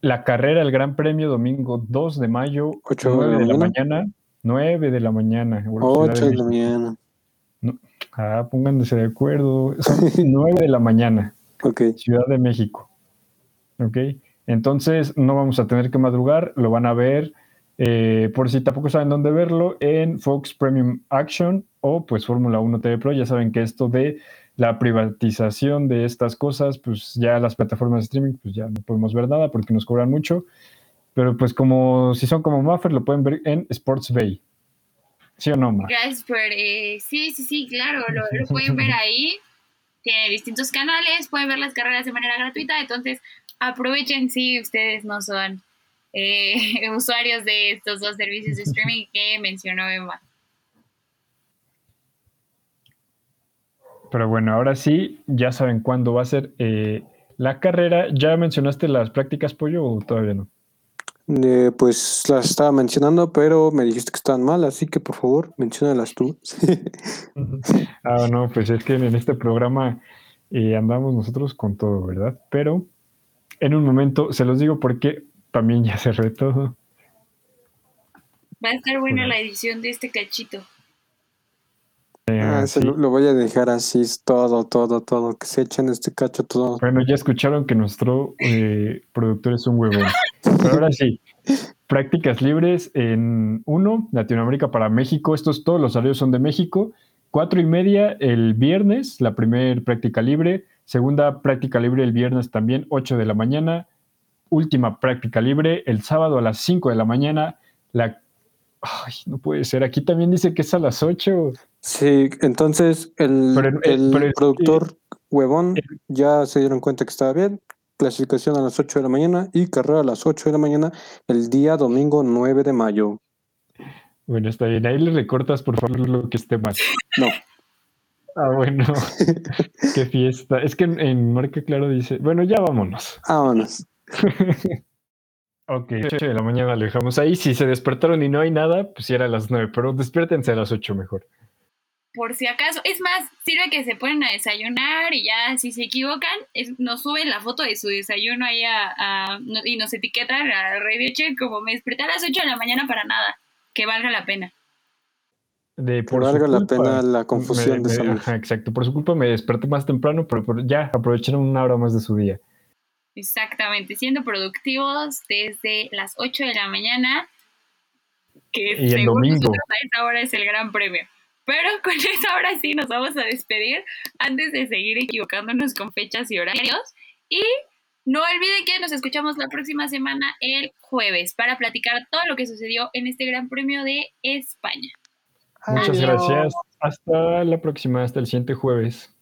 la carrera, el Gran Premio, domingo 2 de mayo, 8 9 de la mañana. 9 de la mañana. 8 de, la mañana. ah, pónganse de acuerdo. Son 9 de la mañana. Ok. Ciudad de México. Ok. Entonces no vamos a tener que madrugar, lo van a ver. Eh, por si tampoco saben dónde verlo, en Fox Premium Action o pues Fórmula 1 TV Pro. Ya saben que esto de la privatización de estas cosas, pues ya las plataformas de streaming, pues ya no podemos ver nada porque nos cobran mucho. Pero pues como si son como Maffer, lo pueden ver en Sports Bay. ¿Sí o no, Ma? Gracias por... Eh, sí, sí, sí, claro, lo, pueden ver ahí. Tiene distintos canales, pueden ver las carreras de manera gratuita, entonces aprovechen si ustedes no son eh, usuarios de estos dos servicios de streaming que mencionó Emma. Pero bueno, ahora sí, ya saben cuándo va a ser eh, la carrera. ¿Ya mencionaste las prácticas, Pollo, o todavía no? Eh, pues las estaba mencionando, pero me dijiste que estaban mal, así que por favor, menciónalas tú. ah, no, pues es que en este programa eh, andamos nosotros con todo, ¿verdad? Pero en un momento, se los digo porque también ya cerré todo. Va a estar buena la edición de este cachito. Ah, lo, voy a dejar así, todo, todo, todo, que se echan este cacho todo. Bueno, ya escucharon que nuestro eh, productor es un huevón. Pero ahora sí, prácticas libres en uno, Latinoamérica para México. Estos todos los horarios son de México. Cuatro y media el viernes, la primera práctica libre. Segunda práctica libre el viernes también, 8 de la mañana. Última práctica libre el sábado a las 5 de la mañana. La Ay, no puede ser. Aquí también dice que es a las 8. Sí, entonces el, el, productor huevón ya se dieron cuenta que estaba bien. Clasificación a las 8 de la mañana y carrera a las 8 de la mañana el día domingo 9 de mayo. Bueno, está bien. Ahí le recortas, por favor, lo que esté mal. No. Ah, bueno. Qué fiesta. Es que en, en Marca Claro dice, bueno, ya vámonos. Vámonos. Ok, 8 de la mañana le dejamos ahí. Si se despertaron y no hay nada, pues ya era a las 9, pero despiértense a las 8 mejor. Por si acaso, es más, sirve que se ponen a desayunar y ya si se equivocan, nos suben la foto de su desayuno ahí a, y nos etiquetan a Radio Check como me desperté a las 8 de la mañana para nada, que valga la pena. De, por valga la pena la confusión de esa Exacto, por su culpa me desperté más temprano, pero, ya aprovecharon una hora más de su día. Exactamente, siendo productivos desde las 8 de la mañana, que Y el según domingo. nosotros a esa hora es el gran premio. Pero con esa hora sí nos vamos a despedir antes de seguir equivocándonos con fechas y horarios. Y no olviden que nos escuchamos la próxima semana el jueves para platicar todo lo que sucedió en este gran premio de España. Muchas Adiós. gracias. Hasta la próxima, hasta el siguiente jueves.